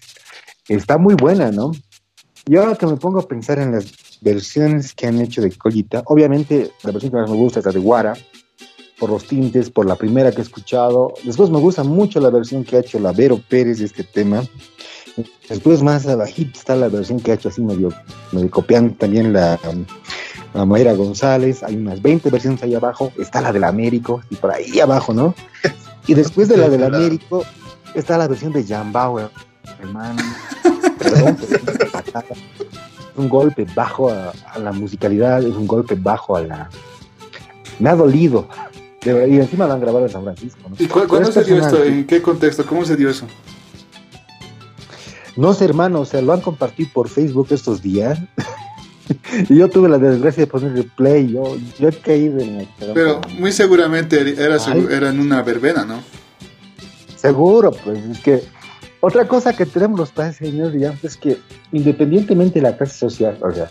Está muy buena, ¿no? Y ahora que me pongo a pensar en las versiones que han hecho de Collita, obviamente la versión que más me gusta es la de Guara, por los tintes, por la primera que he escuchado. Después me gusta mucho la versión que ha hecho la Vero Pérez de este tema. Después más abajito está la versión que ha hecho así medio, medio copiando también la, la Mayra González. Hay unas 20 versiones ahí abajo. Está la del Américo y por ahí abajo, ¿no? Y después de la del Américo está la versión de Jan Bauer, hermano. Perdón, es un golpe bajo a, a la musicalidad, es un golpe bajo a la... Me ha dolido. De y encima lo han grabado en San Francisco. ¿no? ¿Y cu- cuándo se dio esto? ¿En qué contexto? ¿Cómo se dio eso? No sé, hermano, o sea, lo han compartido por Facebook estos días. *laughs* y yo tuve la desgracia de ponerle play. Yo, yo he caído en el Pero muy seguramente era, Ay. era en una verbena, ¿no? Seguro, pues es que otra cosa que tenemos los padres señores digamos, es que independientemente de la clase social, o sea,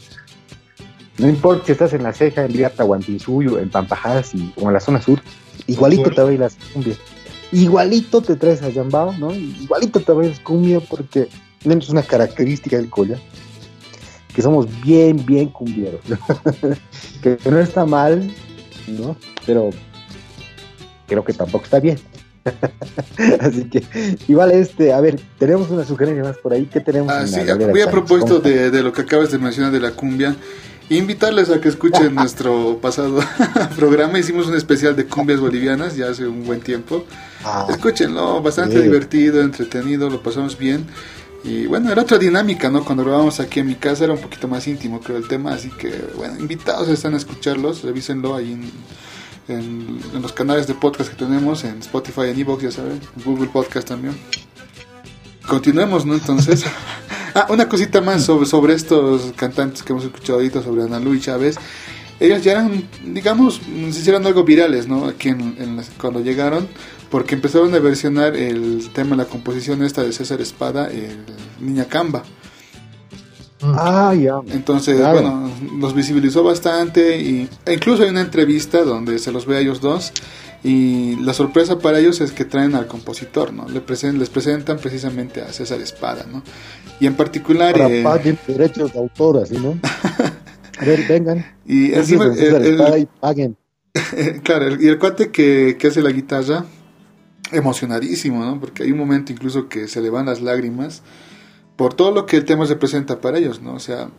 no importa si estás en la ceja, en Villa Tahuantinsuyo, en Pampajadas y, o en la zona sur, igualito te bailas cumbia. Igualito te traes a Yambao, ¿no? Igualito te bailas cumbia porque tenemos una característica del colla, que somos bien, bien cumbieros. *laughs* que no está mal, ¿no? Pero creo que tampoco está bien. *laughs* Así que, igual este, a ver, tenemos una sugerencia más por ahí. ¿Qué tenemos? Ah, sí, la galera voy a de de, de lo que acabas de mencionar de la cumbia, invitarles a que escuchen *laughs* nuestro pasado programa. Hicimos un especial de cumbias bolivianas ya hace un buen tiempo. Ah, Escúchenlo, bastante sí. divertido, entretenido, lo pasamos bien. Y bueno, era otra dinámica, ¿no? Cuando grabamos aquí en mi casa era un poquito más íntimo, creo, el tema. Así que, bueno, invitados están a escucharlos, revísenlo ahí en, en, los canales de podcast que tenemos, en Spotify, en Evox, ya saben, en Google Podcast también. Continuemos, ¿no? Entonces. *laughs* ah, una cosita más sobre, sobre estos cantantes que hemos escuchado ahorita, sobre Ana Lu y Chávez. Ellos ya eran, digamos, se hicieron algo virales, ¿no? Aquí en, en cuando llegaron, porque empezaron a versionar el tema, la composición esta de César Espada, el Niña Camba. Ah, ya. Entonces, Claro. bueno, los visibilizó bastante y e incluso hay una entrevista donde se los ve a ellos dos y la sorpresa para ellos es que traen al compositor, ¿no? Le presen- les presentan precisamente a César Espada, ¿no? Y en particular... Para eh, paguen derechos de autor, así, ¿no? A ver, vengan. *laughs* Y encima, el César el- y paguen. *laughs* claro, el- y el cuate que, que hace la guitarra, emocionadísimo, ¿no? Porque hay un momento incluso que se le van las lágrimas por todo lo que el tema representa para ellos, ¿no? O sea,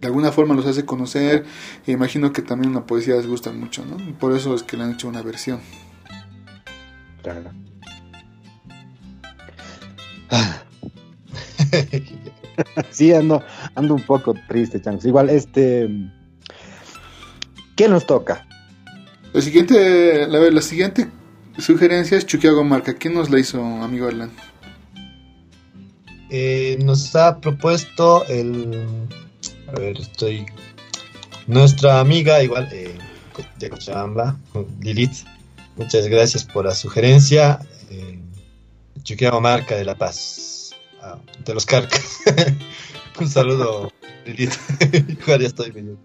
de alguna forma los hace conocer e imagino que también la poesía les gusta mucho, ¿no? Por eso es que le han hecho una versión. Claro. *laughs* sí, ando, ando un poco triste, changos. Igual, este. ¿Qué nos toca? La siguiente, la, la siguiente sugerencia es Chuquiago Marca. ¿Quién nos la hizo, amigo Erlan? Eh, nos ha propuesto el. A ver, estoy. Nuestra amiga, igual, eh, Cochabamba, Lilith. Muchas gracias por la sugerencia. Eh, Chuquiago Marca de La Paz, ah, de los Carcas. *laughs* Un saludo, Lilith. *laughs* Igual ya estoy medio.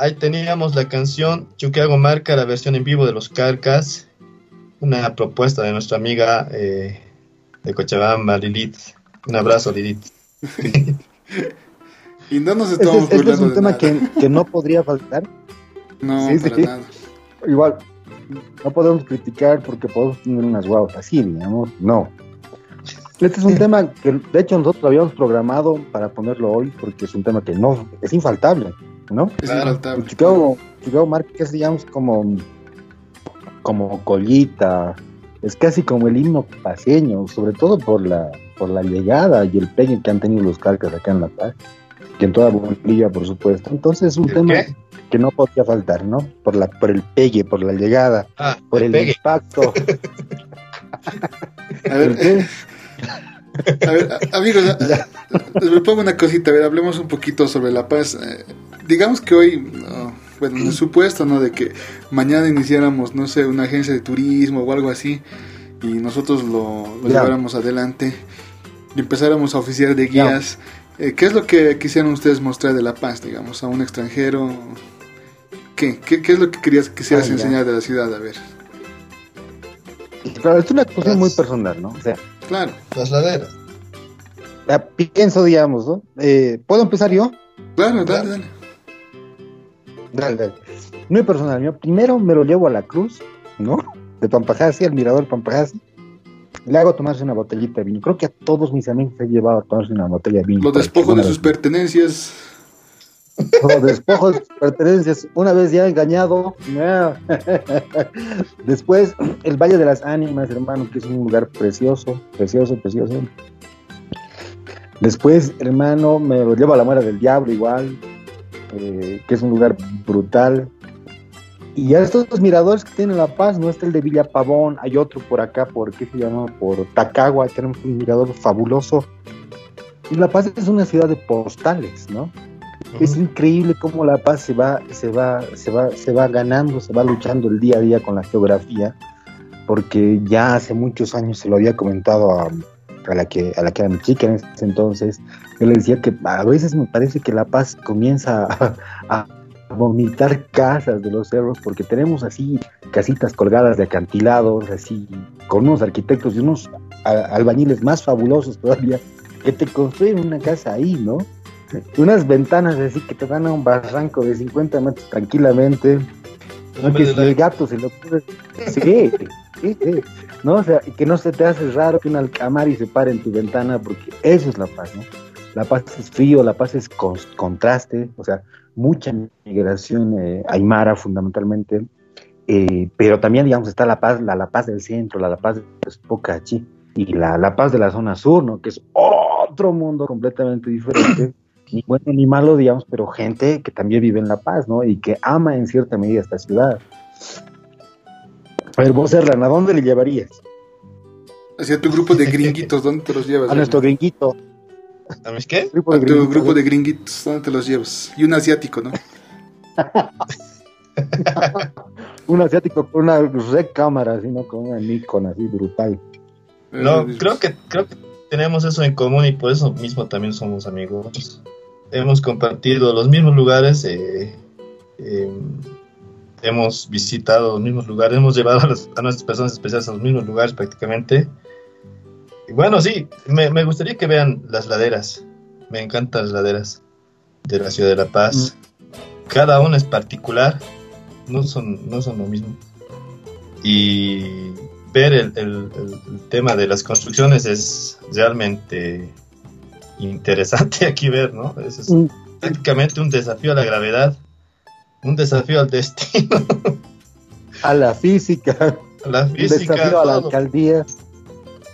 Ahí teníamos la canción Chuquiago Marca, la versión en vivo de los Carcas, una propuesta de nuestra amiga eh, de Cochabamba, Lilith. Un abrazo, Lilith. *laughs* y no nos Este, estamos es- este es un de tema nada. que, que no podría faltar. No, Sí, para sí. nada. Igual, no podemos criticar porque podemos tener unas guauas así, digamos. No. Este es un tema que, de hecho, nosotros habíamos programado para ponerlo hoy porque es un tema que no es infaltable, ¿no? Es infaltable. Chicago, Chicago Market es, digamos, como, como colita, es casi como el himno paseño, sobre todo por la, por la llegada y el pegue que han tenido los carcas acá en La Paz, y en toda Bolivia, por supuesto. Entonces es un ¿El tema qué? que no podía faltar, ¿no? Por, la, por el pegue, por la llegada, Ah, por el pegue. impacto. *laughs* A ver. A ver, amigos, les propongo una cosita, a ver, hablemos un poquito sobre La Paz. Eh, digamos que hoy, no, bueno, en el supuesto, ¿no? De que mañana iniciáramos, no sé, una agencia de turismo o algo así, y nosotros lo, lleváramos adelante y empezáramos a oficiar de guías. eh, ¿Qué es lo que quisieran ustedes mostrar de La Paz, digamos, a un extranjero? ¿Qué, qué, qué es lo que querías, quisieras Ah, enseñar de la ciudad? A ver, Claro, es una cuestión muy personal, ¿no? O sea, claro. Las laderas. la pienso, digamos, ¿no? Eh, ¿Puedo empezar yo? Claro, dale, dale. Dale, dale. Muy personal, yo primero me lo llevo a la cruz, ¿no? De Pampajasi, al mirador Pampajasi. Le hago tomarse una botellita de vino. Creo que a todos mis amigos he llevado a tomarse una botella de vino. Despojos una de sus pertenencias. Los despojos de sus pertenencias. Una vez ya engañado. *laughs* Después, el Valle de las Ánimas, hermano, que es un lugar precioso, precioso, precioso. Después, hermano, me lo llevo a la Muera del Diablo igual, eh, que es un lugar brutal. Y ya estos miradores que tiene La Paz, no está el de Villa Pavón, hay otro por acá, por qué se llama, por Tacagua, tenemos un mirador fabuloso. Y La Paz es una ciudad de postales, ¿no? Es increíble cómo La Paz se va, se va, se va, se va ganando, se va luchando el día a día con la geografía, porque ya hace muchos años se lo había comentado a, la que a la que era mi chica en ese entonces, yo le decía que a veces me parece que La Paz comienza a, a vomitar casas de los cerros, porque tenemos así casitas colgadas de acantilados, así, con unos arquitectos y unos albañiles más fabulosos todavía, que te construyen una casa ahí, ¿no? Unas ventanas así que te van a un barranco de 50 metros tranquilamente. No, que si el gato se lo ocurre. Sí, sí, sí. No, o sea, que no se te hace raro que un alcamari se pare en tu ventana, porque eso es la paz, ¿no? La paz es frío, la paz es cons- contraste, o sea, mucha migración eh, aymara fundamentalmente, eh, pero también, digamos, está la paz, la, la paz del centro, la, la paz de Pocachi y la, la paz de la zona sur, ¿no? Que es otro mundo completamente diferente, ni bueno ni malo, digamos, pero gente que también vive en La Paz, ¿no? Y que ama en cierta medida esta ciudad. A ver, vos, Erlan, ¿a dónde le llevarías? Hacia tu grupo de *laughs* gringuitos, ¿dónde te los llevas? A nuestro gringuito. ¿A mis qué? Grupo A tu gringuitos. grupo de gringuitos, ¿dónde te los llevas? Y un asiático, ¿no? *laughs* Un asiático con una red cámara, así, ¿no? Con una Nikon así brutal. No, creo que, creo que tenemos eso en común y por eso mismo también somos amigos. Hemos compartido los mismos lugares, eh, eh, hemos visitado los mismos lugares, hemos llevado a, las- a nuestras personas especiales a los mismos lugares prácticamente. Y bueno, sí, me, me gustaría que vean las laderas. Me encantan las laderas de la ciudad de La Paz. Cada una es particular, no son, no son lo mismo. Y ver el- el tema de las construcciones es realmente interesante *laughs* aquí ver, ¿no? Eso es Mm. prácticamente un desafío a la gravedad, un desafío al destino, *laughs* A la física, a la un física, desafío a la alcaldía.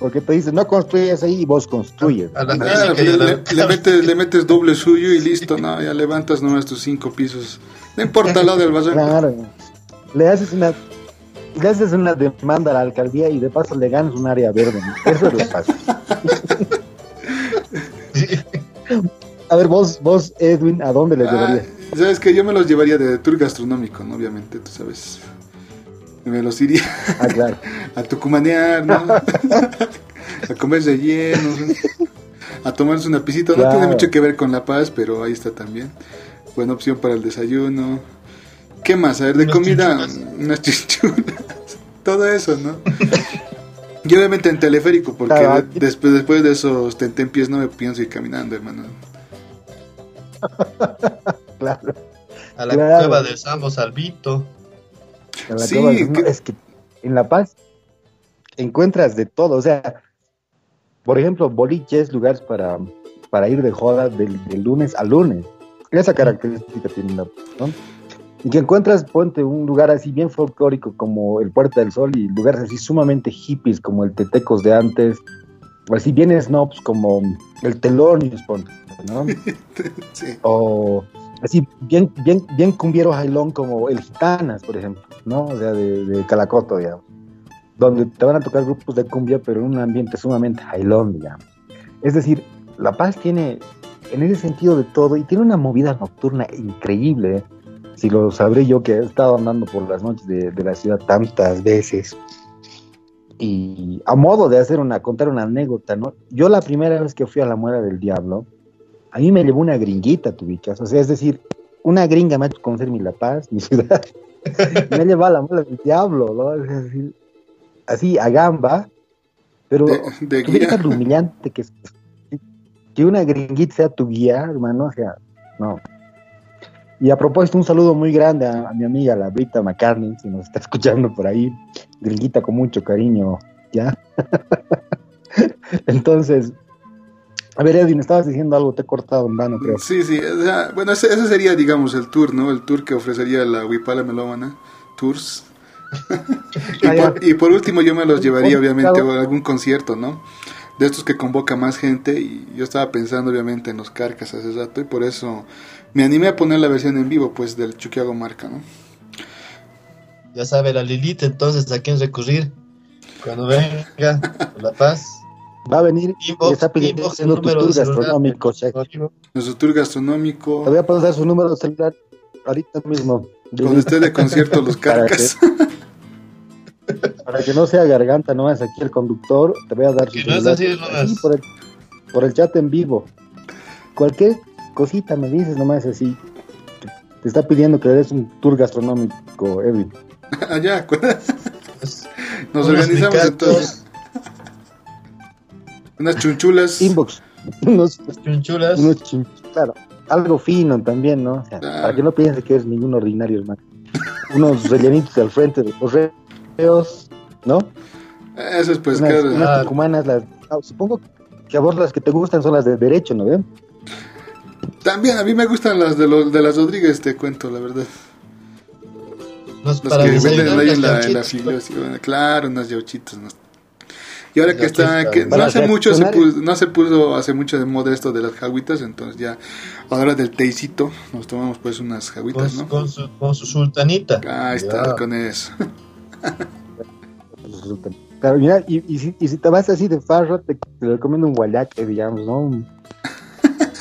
Porque te dicen, no construyes ahí y vos construyes. A la Ah, le, la- metes, le metes doble suyo y listo, ¿no? Ya levantas nomás tus cinco pisos. No importa lado del barranco. Claro. Le haces una le haces una demanda a la alcaldía y de paso le ganas un área verde. ¿no? Eso es lo que *laughs* pasa. A ver, vos, vos, Edwin, ¿a dónde le Ah, llevarías? Sabes que yo me los llevaría de tour gastronómico, ¿no? Obviamente, tú sabes. Me los iría Ah, claro. *laughs* a tucumanear, ¿no? *laughs* a comer rellenos, ¿no? a tomarse una pisita. No Claro. tiene mucho que ver con La Paz, pero ahí está también. buena opción para el desayuno. ¿Qué más? A ver, de comida, unas chinchulas. *laughs* Todo eso, ¿no? y obviamente en teleférico, porque después, después de esos tentempiés no me pienso ir caminando, hermano. *laughs* claro. A la cueva del Sambo Salvito. sí, es que en La Paz encuentras de todo, o sea, por ejemplo, boliches, lugares para, para ir de joda del, lunes a lunes. Esa característica tiene ¿no? Y que encuentras, ponte, un lugar así bien folclórico como el Puerta del Sol y lugares así sumamente hippies como el Tetecos de antes, o así bien snobs como el Telonius, ponte, ¿no? *laughs* sí. O así bien, bien, bien cumbiero jailón como el Gitanas, por ejemplo, ¿no? O sea, de, de Calacoto, digamos donde te van a tocar grupos de cumbia, pero en un ambiente sumamente jailón, digamos. Es decir, La Paz tiene en ese sentido de todo y tiene una movida nocturna increíble. ¿eh? Si lo sabré yo que he estado andando por las noches de, la ciudad tantas veces. Y a modo de hacer una, contar una anécdota, ¿no? Yo la primera vez que fui a la muera del diablo, a mí me llevó una gringuita, tu bichas. O sea, es decir, una gringa me ha hecho conocer mi La Paz, mi ciudad. *laughs* me ha llevado a la muera del diablo, ¿no? Es decir, así a gamba, pero de, de humillante que es que una gringuita sea tu guía, hermano, o sea, no. Y a propósito, un saludo muy grande a, mi amiga, la Brita McCartney, si nos está escuchando por ahí, gringuita con mucho cariño, ¿ya? *laughs* Entonces, a ver, Edwin, estabas diciendo algo, te he cortado en vano, creo. Sí, sí, bueno, ese, sería, digamos, el tour, ¿no? El tour que ofrecería la Wipala Melómana Tours. *laughs* y, por, último yo me los llevaría obviamente a algún concierto, ¿no? De estos que convoca más gente y yo estaba pensando obviamente en los carcas hace rato y por eso me animé a poner la versión en vivo pues del Chuquiago Marca, ¿no? Ya sabe la Lilith entonces a quién recurrir cuando venga La Paz. Va a venir y está pidiendo su tour gastronómico, Nuestro tour gastronómico. Te voy a pasar su número de celular ahorita mismo. Cuando esté de concierto los *laughs* carcas. *laughs* Para que no sea garganta, no es aquí el conductor, te voy a dar su por, el, por el chat en vivo. Cualquier cosita me dices nomás así. Te está pidiendo que le des un tour gastronómico, Edwin. *laughs* Allá, nos organizamos entonces. Unas chunchulas. Inbox. *laughs* Unos chunchulas. claro, algo fino también, ¿no? Para que no piense que eres ningún ordinario, hermano. Unos rellenitos al frente de los ¿no? Eso es pues unas, las, ah, supongo que a vos las que te gustan son las de derecho, ¿no ven? También a mí me gustan las de los de las Rodríguez, te cuento la verdad. las que venden ahí en la, en claro, unas yauchitas. Y ahora que está, que no hace mucho se puso, no se puso hace mucho de moda esto de las jaguitas, entonces ya a la hora del teicito nos tomamos pues unas jaguitas, ¿no? Con su, con su sultanita. Ahí está, con eso. Claro, mira, y, y, si, y, si, te vas así de farro, te, te recomiendo un guayaque, digamos, ¿no?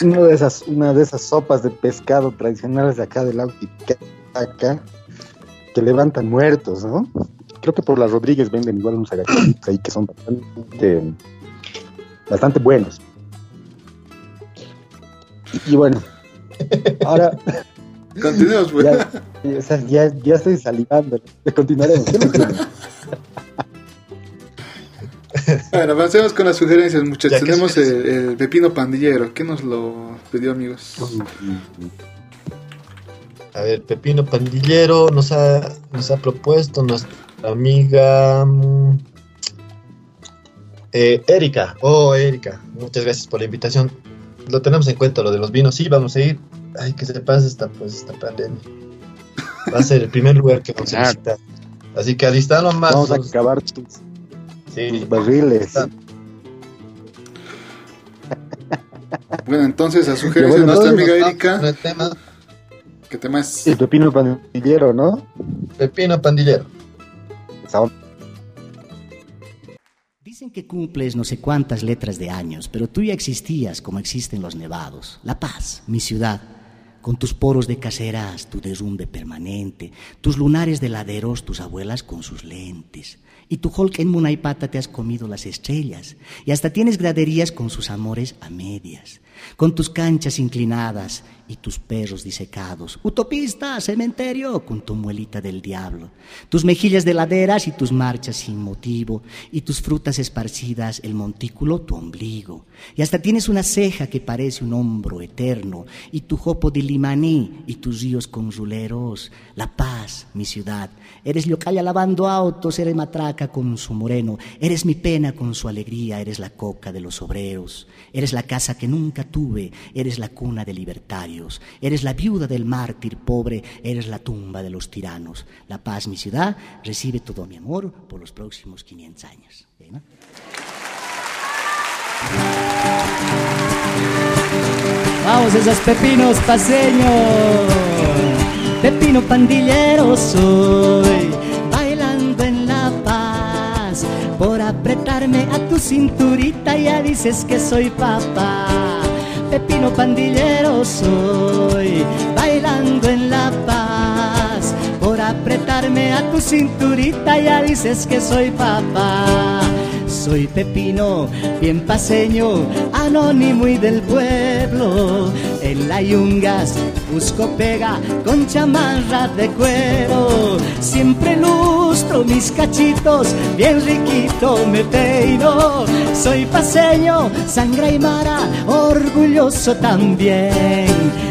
Una, de esas, una de esas sopas de pescado tradicionales de acá del acá que levantan muertos, ¿no? Creo que por las Rodríguez venden igual unos agachitos ahí que son bastante, bastante buenos. Y, bueno, ahora *laughs* Continuemos, pues. Ya, ya, estoy salivando. Continuaremos. *laughs* bueno, avancemos con las sugerencias, muchachos. Tenemos el, pepino pandillero. ¿Qué nos lo pidió, amigos? A ver, pepino pandillero nos ha, nos ha propuesto nuestra amiga mm, eh, Erika. Oh, Erika, muchas gracias por la invitación. Lo tenemos en cuenta, lo de los vinos. Sí, vamos a ir ay, que se pase esta, pues, esta pandemia. Va a ser el primer lugar que vamos a visitar. Así que alistarlo más. Vamos a acabar tus, sí, barriles. Bueno, entonces a sugerencia de nuestra amiga Erika. ¿Qué tema es? El pepino pandillero, ¿no? Pepino pandillero. Dicen que cumples no sé cuántas letras de años, pero tú ya existías como existen los nevados. La Paz, mi ciudad con tus poros de caseras, tu derrumbe permanente, tus lunares de laderos, tus abuelas con sus lentes. Y tu Hulk en Munaipata te has comido las estrellas, y hasta tienes graderías con sus amores a medias, con tus canchas inclinadas y tus perros disecados. Utopista, cementerio con tu muelita del diablo. Tus mejillas de laderas y tus marchas sin motivo. Y tus frutas esparcidas, el montículo, tu ombligo. Y hasta tienes una ceja que parece un hombro eterno. Y tu jopo de limaní y tus ríos consuleros. La paz, mi ciudad. Eres Yocaya lavando autos, eres matraca con su moreno. Eres mi pena con su alegría, eres la coca de los obreros. Eres la casa que nunca eres la cuna de libertarios, eres la viuda del mártir pobre, eres la tumba de los tiranos. La paz, mi ciudad, recibe todo mi amor por los próximos 500 años. Vamos, esos pepinos paseños. Pepino pandillero soy, bailando en La Paz. Por apretarme a tu cinturita ya dices que soy papá. Pepino pandillero soy, bailando en La Paz. Por apretarme a tu cinturita ya dices que soy papá. Soy Pepino, bien paseño, anónimo y del pueblo. En la yungas busco pega con chamarra de cuero. Siempre lustro mis cachitos, bien riquito me peino. Soy paseño, sangre y mara, orgulloso también.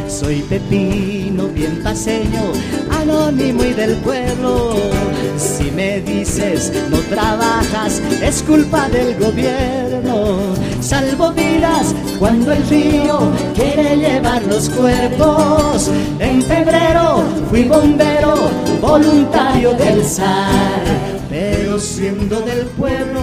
Soy Pepino, bien paseño, anónimo y del pueblo. Si me dices no trabajas, es culpa del gobierno. Salvo vidas cuando el río quiere llevar los cuerpos. En febrero fui bombero, voluntario del SAR. Pero siendo del pueblo,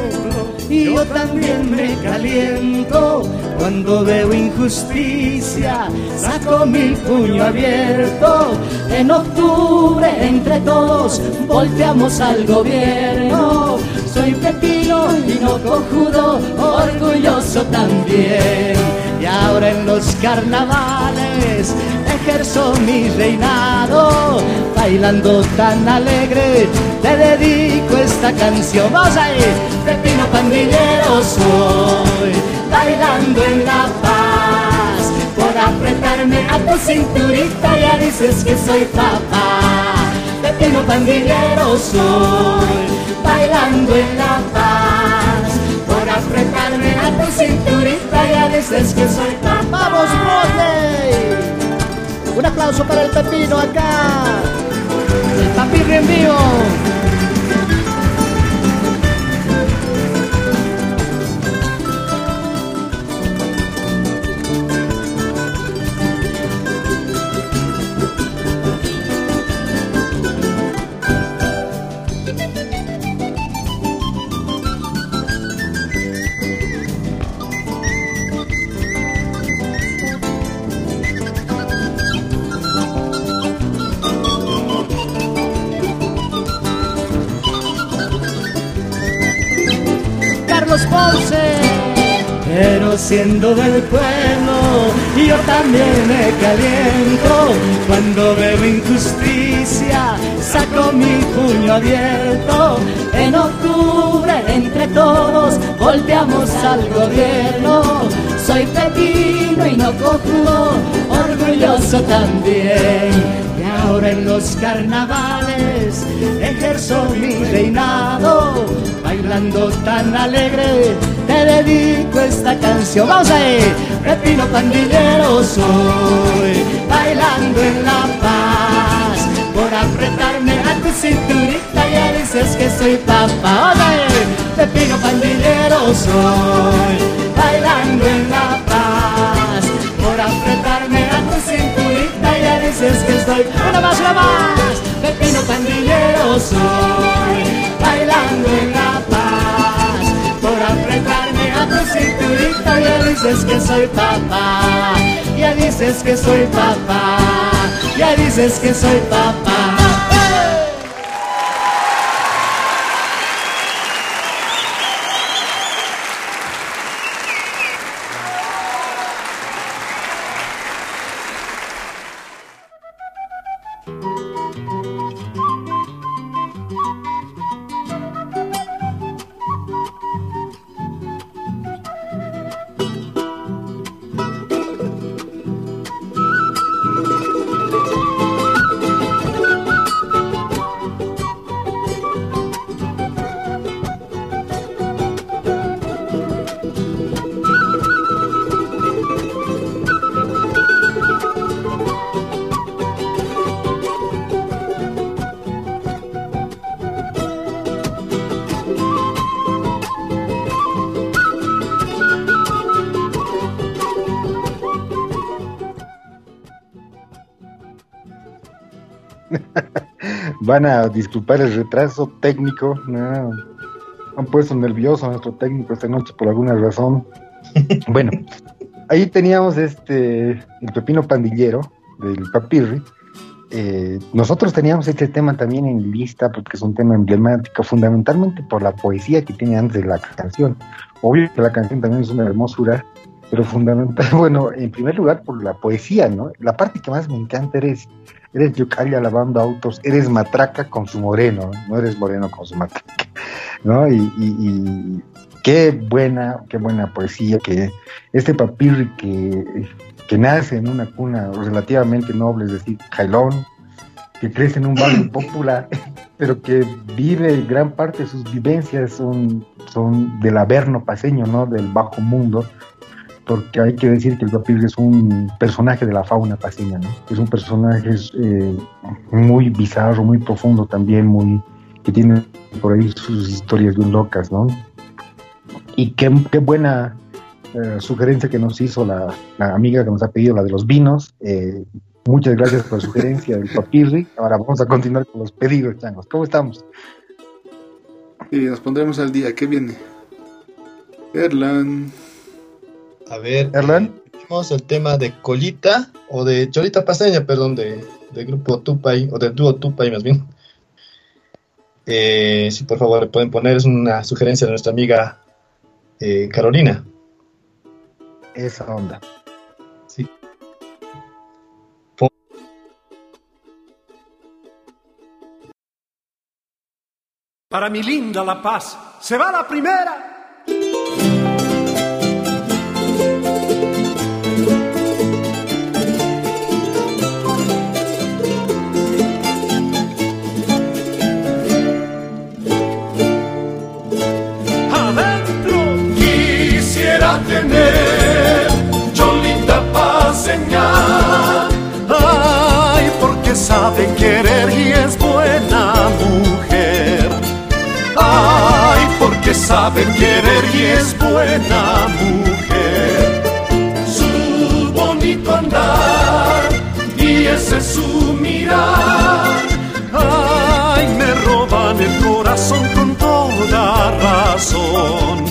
yo también me caliento. Cuando veo injusticia, saco mi puño abierto. En octubre, entre todos, volteamos al gobierno. Soy pepino y no cojudo, orgulloso también. Y ahora en los carnavales ejerzo mi reinado, bailando tan alegre, te dedico esta canción. Vamos ahí, pepino pandillero soy, bailando en la paz, por apretarme a tu cinturita ya dices que soy papá. Pepino pandillero soy, bailando en la paz, por apretarme a tu cinturita ya dices que soy papá. ¡Vamos, Rodney! Un aplauso para el Pepino acá. El en Pero siendo del pueblo, yo también me caliento. Cuando veo injusticia, saco mi puño abierto. En octubre, entre todos, volteamos al gobierno. Soy pepino y no cojudo, orgulloso también. En los carnavales ejerzo mi reinado, bailando tan alegre, te dedico esta canción. Vamos ahí, Pepino pandillero soy, bailando en la paz, por apretarme a tu cinturita ya dices que soy papá. Oye, Pepino pandillero soy, bailando en la paz, por apretarme dices que soy una más, una más. Pepino pandillero soy, bailando en la paz, por apretarme a tu cinturita ya dices que soy papá, ya dices que soy papá, ya dices que soy papá. Van a disculpar el retraso técnico. No, han puesto nervioso a nuestro técnico esta noche por alguna razón. *laughs* bueno, ahí teníamos este el pepino pandillero del papirri. Eh, nosotros teníamos este tema también en lista porque es un tema emblemático, fundamentalmente por la poesía que tiene antes de la canción. Obvio que la canción también es una hermosura, pero fundamental, *laughs* bueno, en primer lugar por la poesía, ¿no? La parte que más me encanta eres, eres Yucalia lavando autos, eres matraca con su moreno, no eres moreno con su matraca, *laughs* ¿no? Y, y, y qué buena, qué buena poesía, que este papirri que que nace en una cuna relativamente noble, es decir, Jailón, que crece en un barrio *coughs* popular, pero que vive gran parte de sus vivencias son, son del averno paseño, ¿no? Del bajo mundo, porque hay que decir que el papir es un personaje de la fauna paseña, ¿no? Es un personaje eh, muy bizarro, muy profundo también, muy que tiene por ahí sus historias bien locas, ¿no? Y qué, buena eh, sugerencia que nos hizo la, la, amiga que nos ha pedido, la de los vinos. Eh, muchas gracias por la sugerencia del papirri. Ahora vamos a continuar con los pedidos, changos. ¿Cómo estamos? Y nos pondremos al día. ¿Qué viene? Erlan. A ver, Erlan. Tenemos el tema de Colita, o de Cholita Paseña, perdón, de, del grupo Tupay, o del dúo Tupay más bien. Eh, si por favor le pueden poner, es una sugerencia de nuestra amiga eh, Carolina. Esa onda. Sí. Para mi linda La Paz, se va la primera. Porque sabe querer y es buena mujer. Su bonito andar y ese es su mirar. Ay, me roban el corazón con toda razón.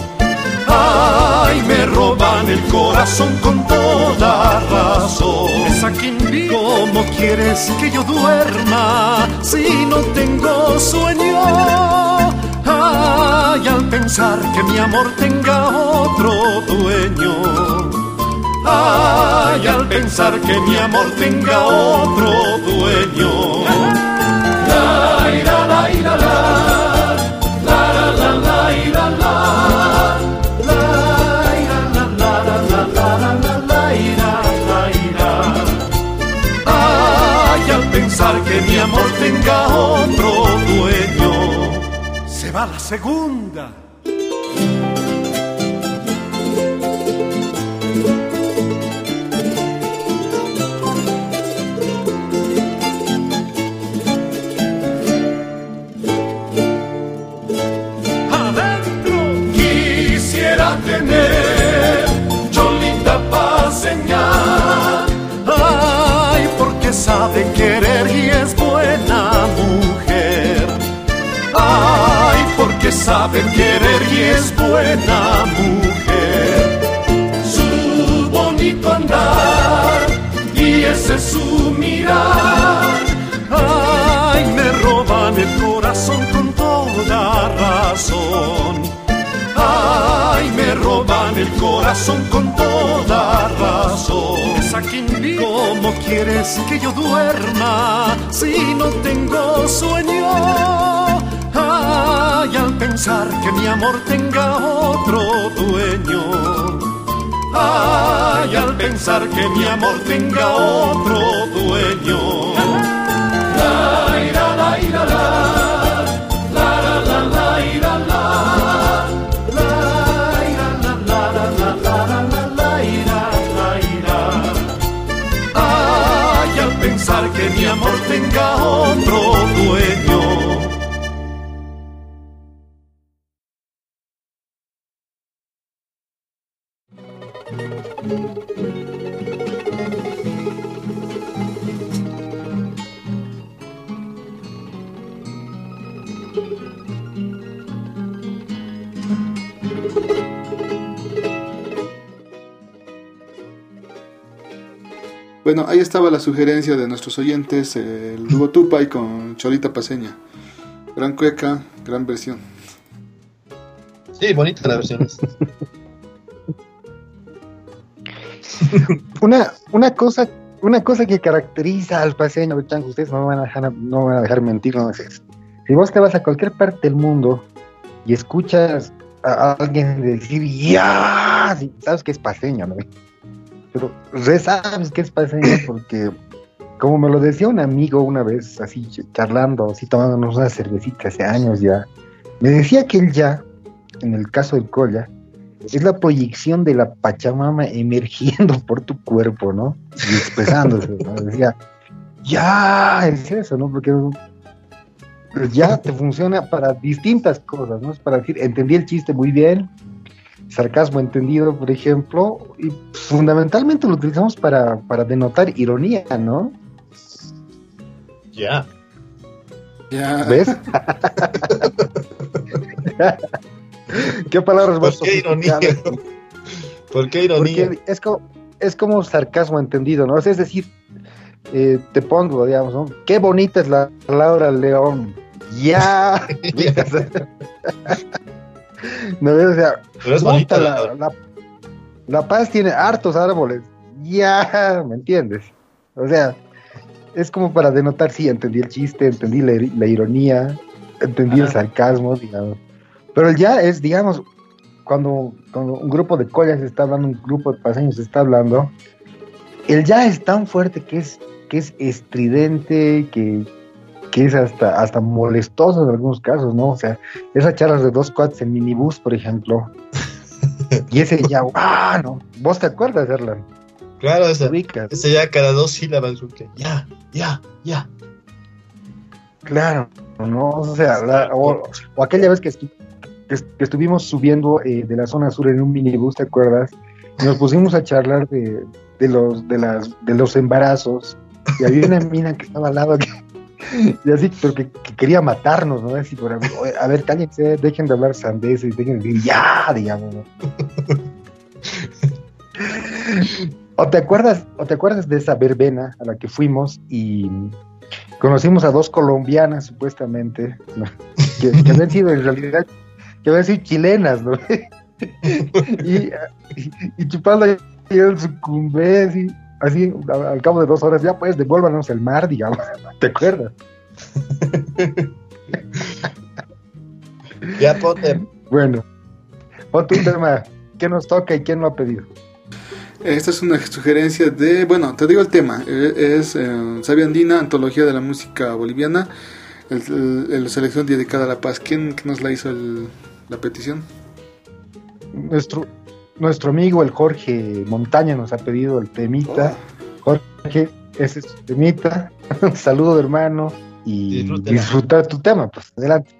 Ay, me roban el corazón con toda razón. ¿Cómo quieres que yo duerma si no tengo sueño? Ay, al pensar que mi amor tenga otro dueño. Ay, al pensar que mi amor tenga otro dueño. La, ira, la, ira, la. Pensar que mi amor tenga otro dueño, la segunda. Sabe querer y es buena mujer. Su bonito andar y ese es su mirar. Ay, me roban el corazón con toda razón. Ay, me roban el corazón con toda razón. ¿Cómo quieres que yo duerma si no tengo sueño? Ay, al pensar que mi amor tenga otro dueño. Ay, al pensar que mi amor tenga otro dueño. La, ira, la, ira, la. Pensar que mi amor tenga otro dueño. Bueno, ahí estaba la sugerencia de nuestros oyentes, el Lugo Tupay con Cholita Paseña. Gran cueca, gran versión. Sí, bonita la versión. *laughs* una, una cosa una cosa que caracteriza al paseño, Chango, ustedes no me van a dejar, no me van a dejar mentir, no es Si vos te vas a cualquier parte del mundo y escuchas a alguien decir ya, sabes que es paseño, ¿no? Pero re sabes que es paseño porque, como me lo decía un amigo una vez, así charlando, así tomándonos una cervecita hace años ya, me decía que él ya, en el caso del Colla, es la proyección de la Pachamama emergiendo *laughs* por tu cuerpo, ¿no? Y expresándose, ¿no? Decía, ya, es eso, ¿no? Porque ya te funciona para distintas cosas, ¿no? Es para decir, entendí el chiste muy bien, sarcasmo entendido, por ejemplo, y fundamentalmente lo utilizamos para, para denotar ironía, ¿no? Ya. Ya. ¿Ves? *laughs* *laughs* ¿Qué palabras ¿Por qué ironía? ¿Por qué ironía? Porque es como, es como sarcasmo entendido, ¿no? Es decir, eh, te pongo, digamos, ¿no? Qué bonita es la Laura León. Ya. *laughs* *laughs* no, o sea, Pero es bonita la, la, la, Paz tiene hartos árboles. Ya, *laughs* ¿me entiendes? O sea, es como para denotar, sí, entendí el chiste, entendí la, la ironía, entendí el sarcasmo, digamos. Pero el ya es, digamos, cuando, cuando un grupo de collas está hablando, un grupo de paseños está hablando, el ya es tan fuerte que es, que es estridente, que, que es hasta, hasta molestoso en algunos casos, ¿no? O sea, esas charlas de dos cuates en minibús, por ejemplo, *laughs* y ese ya, ¡ah! ¿no? ¿Vos te acuerdas, Erlan? Claro, ese, ese ya cada dos sílabas, que ya, ya, ya. Claro, ¿no? O sea, la, o, o, aquella vez que, estu que, que estuvimos subiendo eh, de la zona sur en un minibús, ¿te acuerdas? Y nos pusimos a charlar de, de los, de, las, de los embarazos. Y había una mina que estaba al lado que, *laughs* y así, pero que, que, quería matarnos, ¿no? Así, por, a ver, cállense, dejen de hablar sandeces, dejen de decir ya, digamos, ¿no? *laughs* ¿O te acuerdas, o te acuerdas de esa verbena a la que fuimos y conocimos a dos colombianas supuestamente, ¿no? que, que, habían sido en realidad, que habían sido chilenas, ¿no? *laughs* y, y, y chupando el sucumbé, así, así, al cabo de dos horas, ya pues devuélvanos el mar, digamos, *laughs* ¿te acuerdas? ya ponte. Bueno, ponte un tema, ¿qué nos toca y quién lo ha pedido? Esta es una sugerencia de, bueno, te digo el tema, es eh, Sabia Andina, Antología de la Música Boliviana, el, el, la selección dedicada a la paz. ¿Quién, quién nos la hizo el, la petición? Nuestro, nuestro amigo el Jorge Montaña nos ha pedido el temita. Oh. Jorge, ese es tu temita. *laughs* Un saludo hermano y disfrutar tu tema, pues adelante.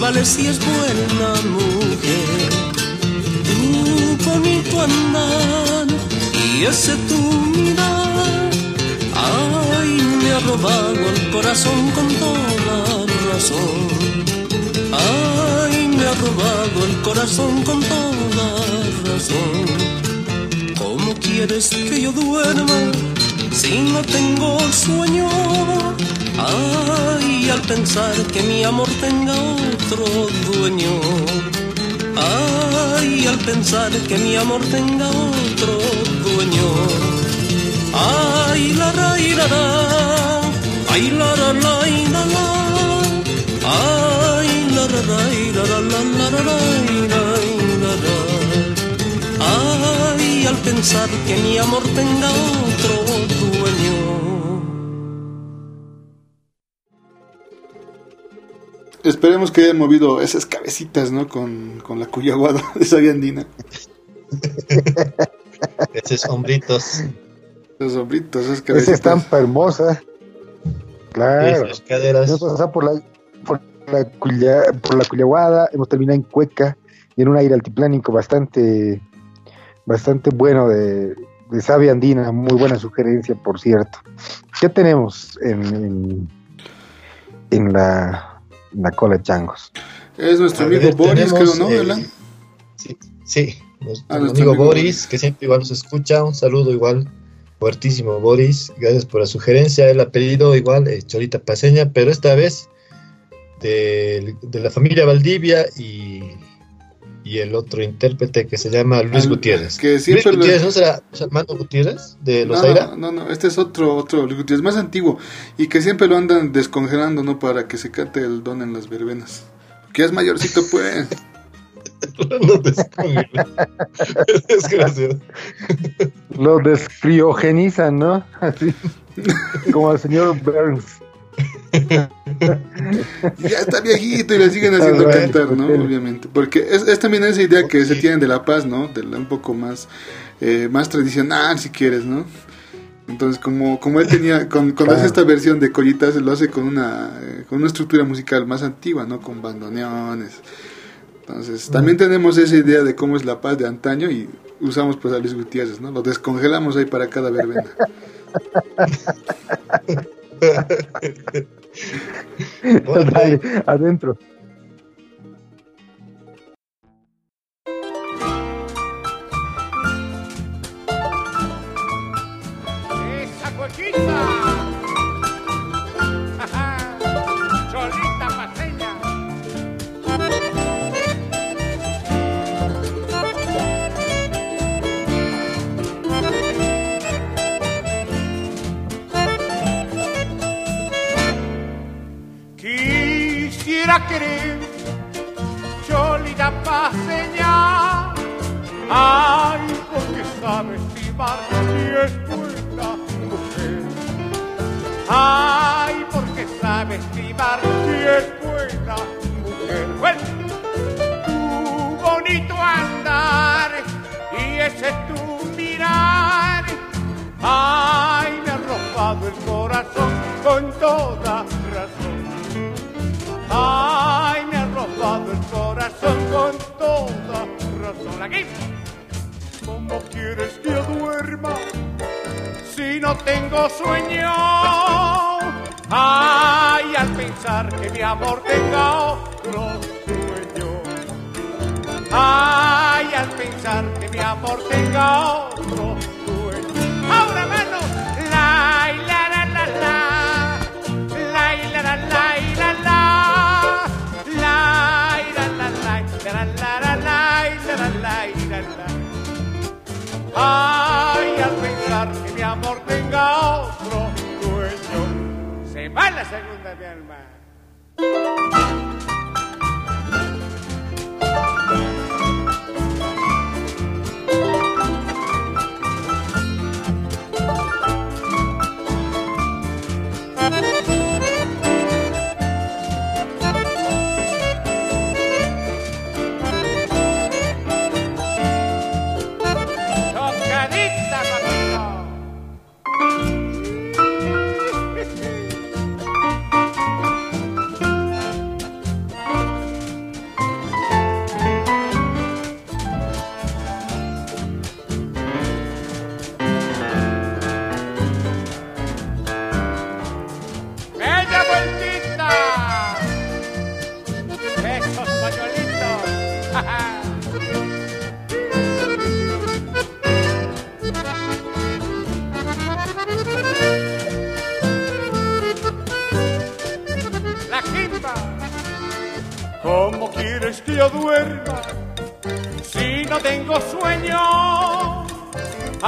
Vales si es buena mujer. Tu bonito andar y ese tu mirar. Ay, me ha robado el corazón con toda razón. Ay, me ha robado el corazón con toda razón. ¿Cómo quieres que yo duerma si no tengo sueño? Ay, al pensar que mi amor tenga nuestro dueño. Ay, al pensar que mi amor tenga otro dueño. Ay, la ra, ay, la ra, la, ira, la. ay, la ra, la, la, la, ra, ra. Ay, al pensar que mi amor tenga otro Esperemos que hayan movido esas cabecitas, ¿no? Con, con la cuyaguada de esa andina. Esos hombritos. Los hombritos, esas Esa cabecitas. estampa hermosa. Claro. Esas caderas. Hemos pasado por la, por la, cuya- por la Cuyaguada, hemos terminado en Cueca y en un aire altiplánico bastante, bastante bueno de, de savia andina. Muy buena sugerencia, por cierto. ¿Qué tenemos en, en, en la, la cola de changos? Es nuestro A amigo ver, Boris, creo, ¿no? eh? Sí, sí. Nuestro Ah, nuestro amigo amigo Boris, que siempre igual nos escucha. Un saludo igual fuertísimo, Boris. Gracias por la sugerencia. Él ha pedido igual eh, Cholita Paseña, pero esta vez de, de la familia Valdivia y, y el otro intérprete que se llama Luis Gutiérrez. que siempre Luis lo- Gutiérrez, ¿no será Armando Gutiérrez de Los no, Aira? no, no, no, este es otro, otro Luis Gutiérrez, más antiguo y que siempre lo andan descongelando, ¿no? Para que se cate el don en las verbenas. Que es mayorcito, pues. No descongela. Desgraciado. Lo descriogenizan, ¿no? Así, como el señor Burns. Ya está viejito y le siguen haciendo cantar, ¿no? Obviamente. Porque es, es también esa idea que se tiene de La Paz, ¿no? De la- un poco más, eh, más tradicional, si quieres, ¿no? Entonces, como, como él tenía, con, cuando hace esta versión de Collitas, lo hace con una, eh, con una estructura musical más antigua, ¿no? Con bandoneones. Entonces, también tenemos esa idea de cómo es La Paz de antaño y usamos pues a Luis Gutiérrez, ¿no? Lo descongelamos ahí para cada verbena. *laughs* Dale, adentro. Sabes estimar si es buena mujer. Ay, porque sabes estimar si es buena mujer. Bueno, quieres que duerma si no tengo sueño? Ay, al pensar que mi amor tenga otro dueño. Ay, al pensar que mi amor tenga otro. Ahora mano, la la la la la, la la la la la la, la la la la la la la la la la la. Ay, al pensar que mi amor tenga otro dueño, se va la segunda mi alma.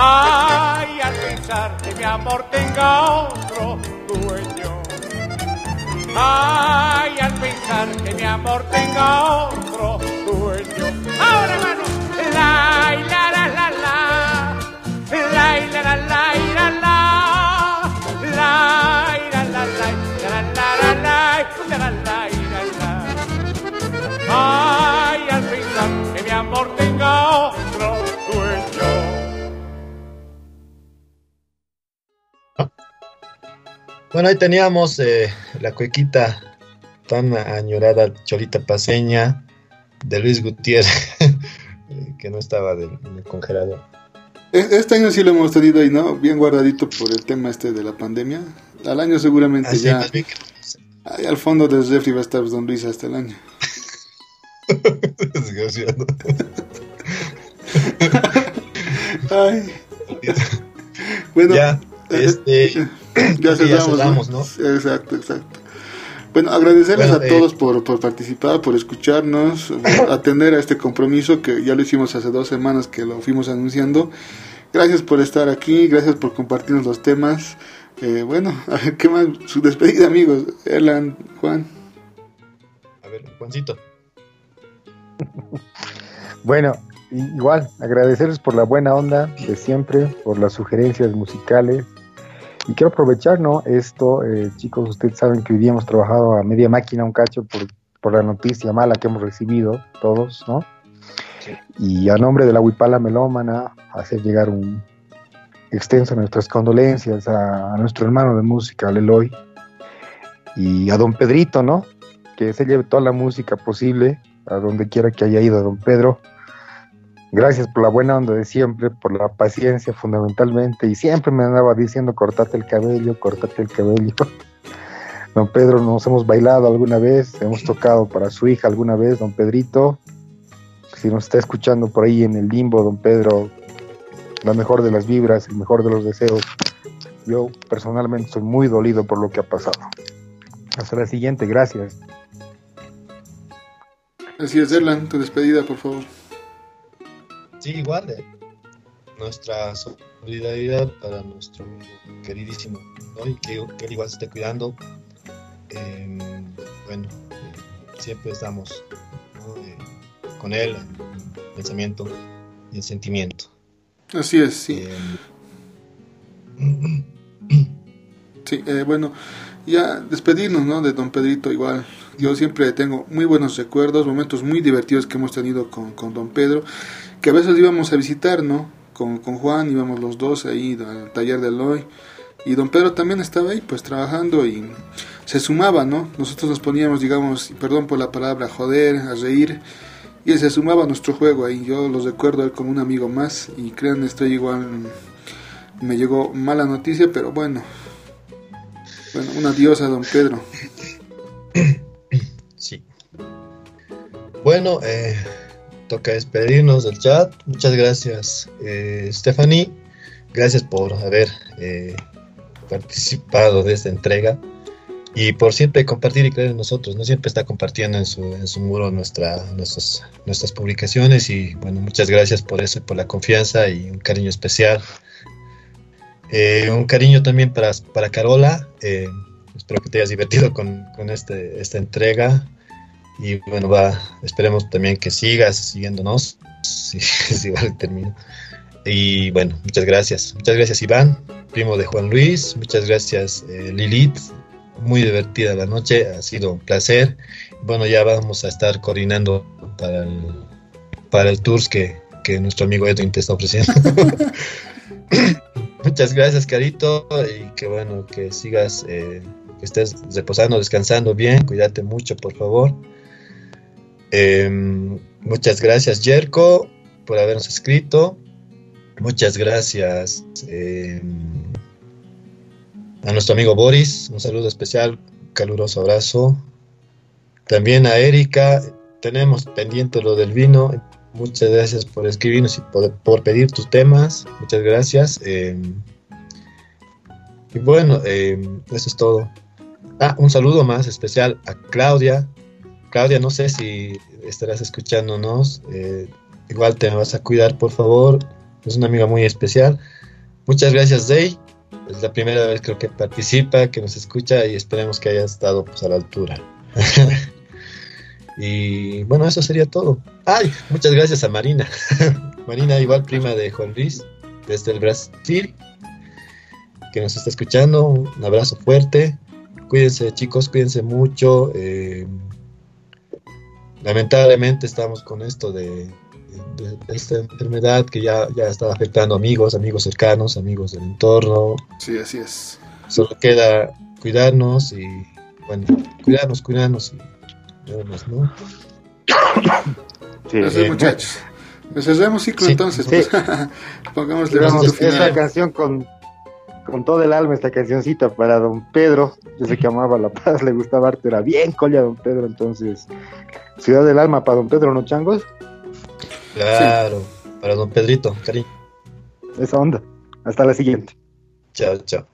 Ay, al pensar que mi amor tenga otro dueño. Ay, al pensar que mi amor tenga otro Bueno, ahí teníamos eh, la cuequita tan añorada, Cholita Paseña, de Luis Gutiérrez, *laughs* que no estaba de- en el congelador. E- Este año sí lo hemos tenido ahí, ¿no? Bien guardadito por el tema este de la pandemia. Al año seguramente Así, ya. Ahí al fondo del refri va a estar Don Luis hasta el año. *laughs* Desgraciado. *laughs* Ay. Bueno, Ya, este, *clears throat* ya cerramos, ¿no? Exacto, exacto. Bueno, agradecerles Bueno, a eh, todos por, por participar, por escucharnos, por *coughs* atender a este compromiso que ya lo hicimos hace dos semanas que lo fuimos anunciando. Gracias por estar aquí, gracias por compartirnos los temas. Eh, bueno, *laughs* a ver, ¿qué más? Su despedida, amigos. Erlan, Juan. A ver, Juancito. *laughs* Bueno, igual, agradecerles por la buena onda de siempre, por las sugerencias musicales. Y quiero aprovechar, ¿no? Esto, eh, chicos, ustedes saben que hoy día hemos trabajado a media máquina un cacho por, por la noticia mala que hemos recibido todos, ¿no? Y a nombre de la Huipala Melómana, hacer llegar un extenso nuestras condolencias a, a nuestro hermano de música, al Eloy, y a don Pedrito, ¿no? Que se lleve toda la música posible a donde quiera que haya ido don Pedro. Gracias por la buena onda de siempre, por la paciencia fundamentalmente, y siempre me andaba diciendo cortate el cabello, cortate el cabello. *laughs* Don Pedro, nos hemos bailado alguna vez, hemos tocado para su hija alguna vez, don Pedrito. Si nos está escuchando por ahí en el limbo, don Pedro, la mejor de las vibras, el mejor de los deseos. Yo personalmente estoy muy dolido por lo que ha pasado. Hasta la siguiente, gracias. Así es, Erlan, tu despedida, por favor. Sí, igual. eh, nuestra solidaridad para nuestro queridísimo, ¿no? Y que, que él igual se esté cuidando. Eh, bueno, eh, siempre estamos ¿no? Eh, con él en pensamiento y en sentimiento. Así es, sí. *clears throat* Eh, Sí, bueno, ya despedirnos, ¿no? De don Pedrito igual. Yo siempre tengo muy buenos recuerdos, momentos muy divertidos que hemos tenido con, con don Pedro, que a veces íbamos a visitar, ¿no? Con, con Juan íbamos los dos ahí al taller de Eloy. Y don Pedro también estaba ahí, pues trabajando y se sumaba, ¿no? Nosotros nos poníamos, digamos, perdón por la palabra, a joder, a reír. Y él se sumaba a nuestro juego ahí. Yo los recuerdo a como un amigo más. Y crean, estoy igual. Me llegó mala noticia, pero bueno, bueno, un adiós a don Pedro. Sí. Bueno, eh, toca despedirnos del chat. Muchas gracias, eh, Stephanie. Gracias por haber eh, participado de esta entrega y por siempre compartir y creer en nosotros. No siempre está compartiendo en su, en su muro nuestra, nuestras, nuestras publicaciones y bueno, muchas gracias por eso y por la confianza y un cariño especial. Eh, un cariño también para, para Carola. eh, espero que te hayas divertido con, con este, esta entrega. Y bueno, va, esperemos también que sigas siguiéndonos. Si, *laughs* si va el término. Y bueno, muchas gracias. Muchas gracias, Iván, primo de Juan Luis. Muchas gracias, eh, Lilith. Muy divertida la noche, ha sido un placer. Bueno, ya vamos a estar coordinando para el, para el tours que, que nuestro amigo Edwin te está ofreciendo. *laughs* Muchas gracias, Carito, y que bueno, que sigas, eh, que estés reposando, descansando bien, cuídate mucho, por favor. Eh, muchas gracias, Jerko, por habernos escrito. Muchas gracias eh, a nuestro amigo Boris, un saludo especial, caluroso abrazo. También a Erika, tenemos pendiente lo del vino. Muchas gracias por escribirnos y por, por pedir tus temas. Muchas gracias. eh, y bueno, eso es todo. Ah, un saludo más especial a Claudia, Claudia, no sé si estarás escuchándonos. eh, igual te vas a cuidar, por favor. Es una amiga muy especial. Muchas gracias, Day. Es la primera vez creo que participa, que nos escucha y esperemos que haya estado pues, a la altura. *laughs* y bueno, eso sería todo. Ay, muchas gracias a Marina. *laughs* Marina, igual prima de Juan Luis, desde el Brasil, que nos está escuchando. Un abrazo fuerte. Cuídense, chicos, cuídense mucho. eh, lamentablemente estamos con esto de, de- de esta enfermedad que ya, ya está afectando amigos, amigos cercanos, amigos del entorno. Sí, así es. Solo queda cuidarnos y, bueno, cuidarnos, cuidarnos y nada más, ¿no? Sí, es, muchachos. Pues cerremos ciclo Sí. entonces. Sí. Pues. *laughs* Pongámosle canción con, con todo el alma, esta cancioncita para don Pedro, desde que amaba La Paz, le gustaba arte, era bien colla don Pedro, entonces, Ciudad del Alma para don Pedro, ¿no changos? Claro, para don Pedrito, cariño. Esa onda. Hasta la siguiente. Chao, chao.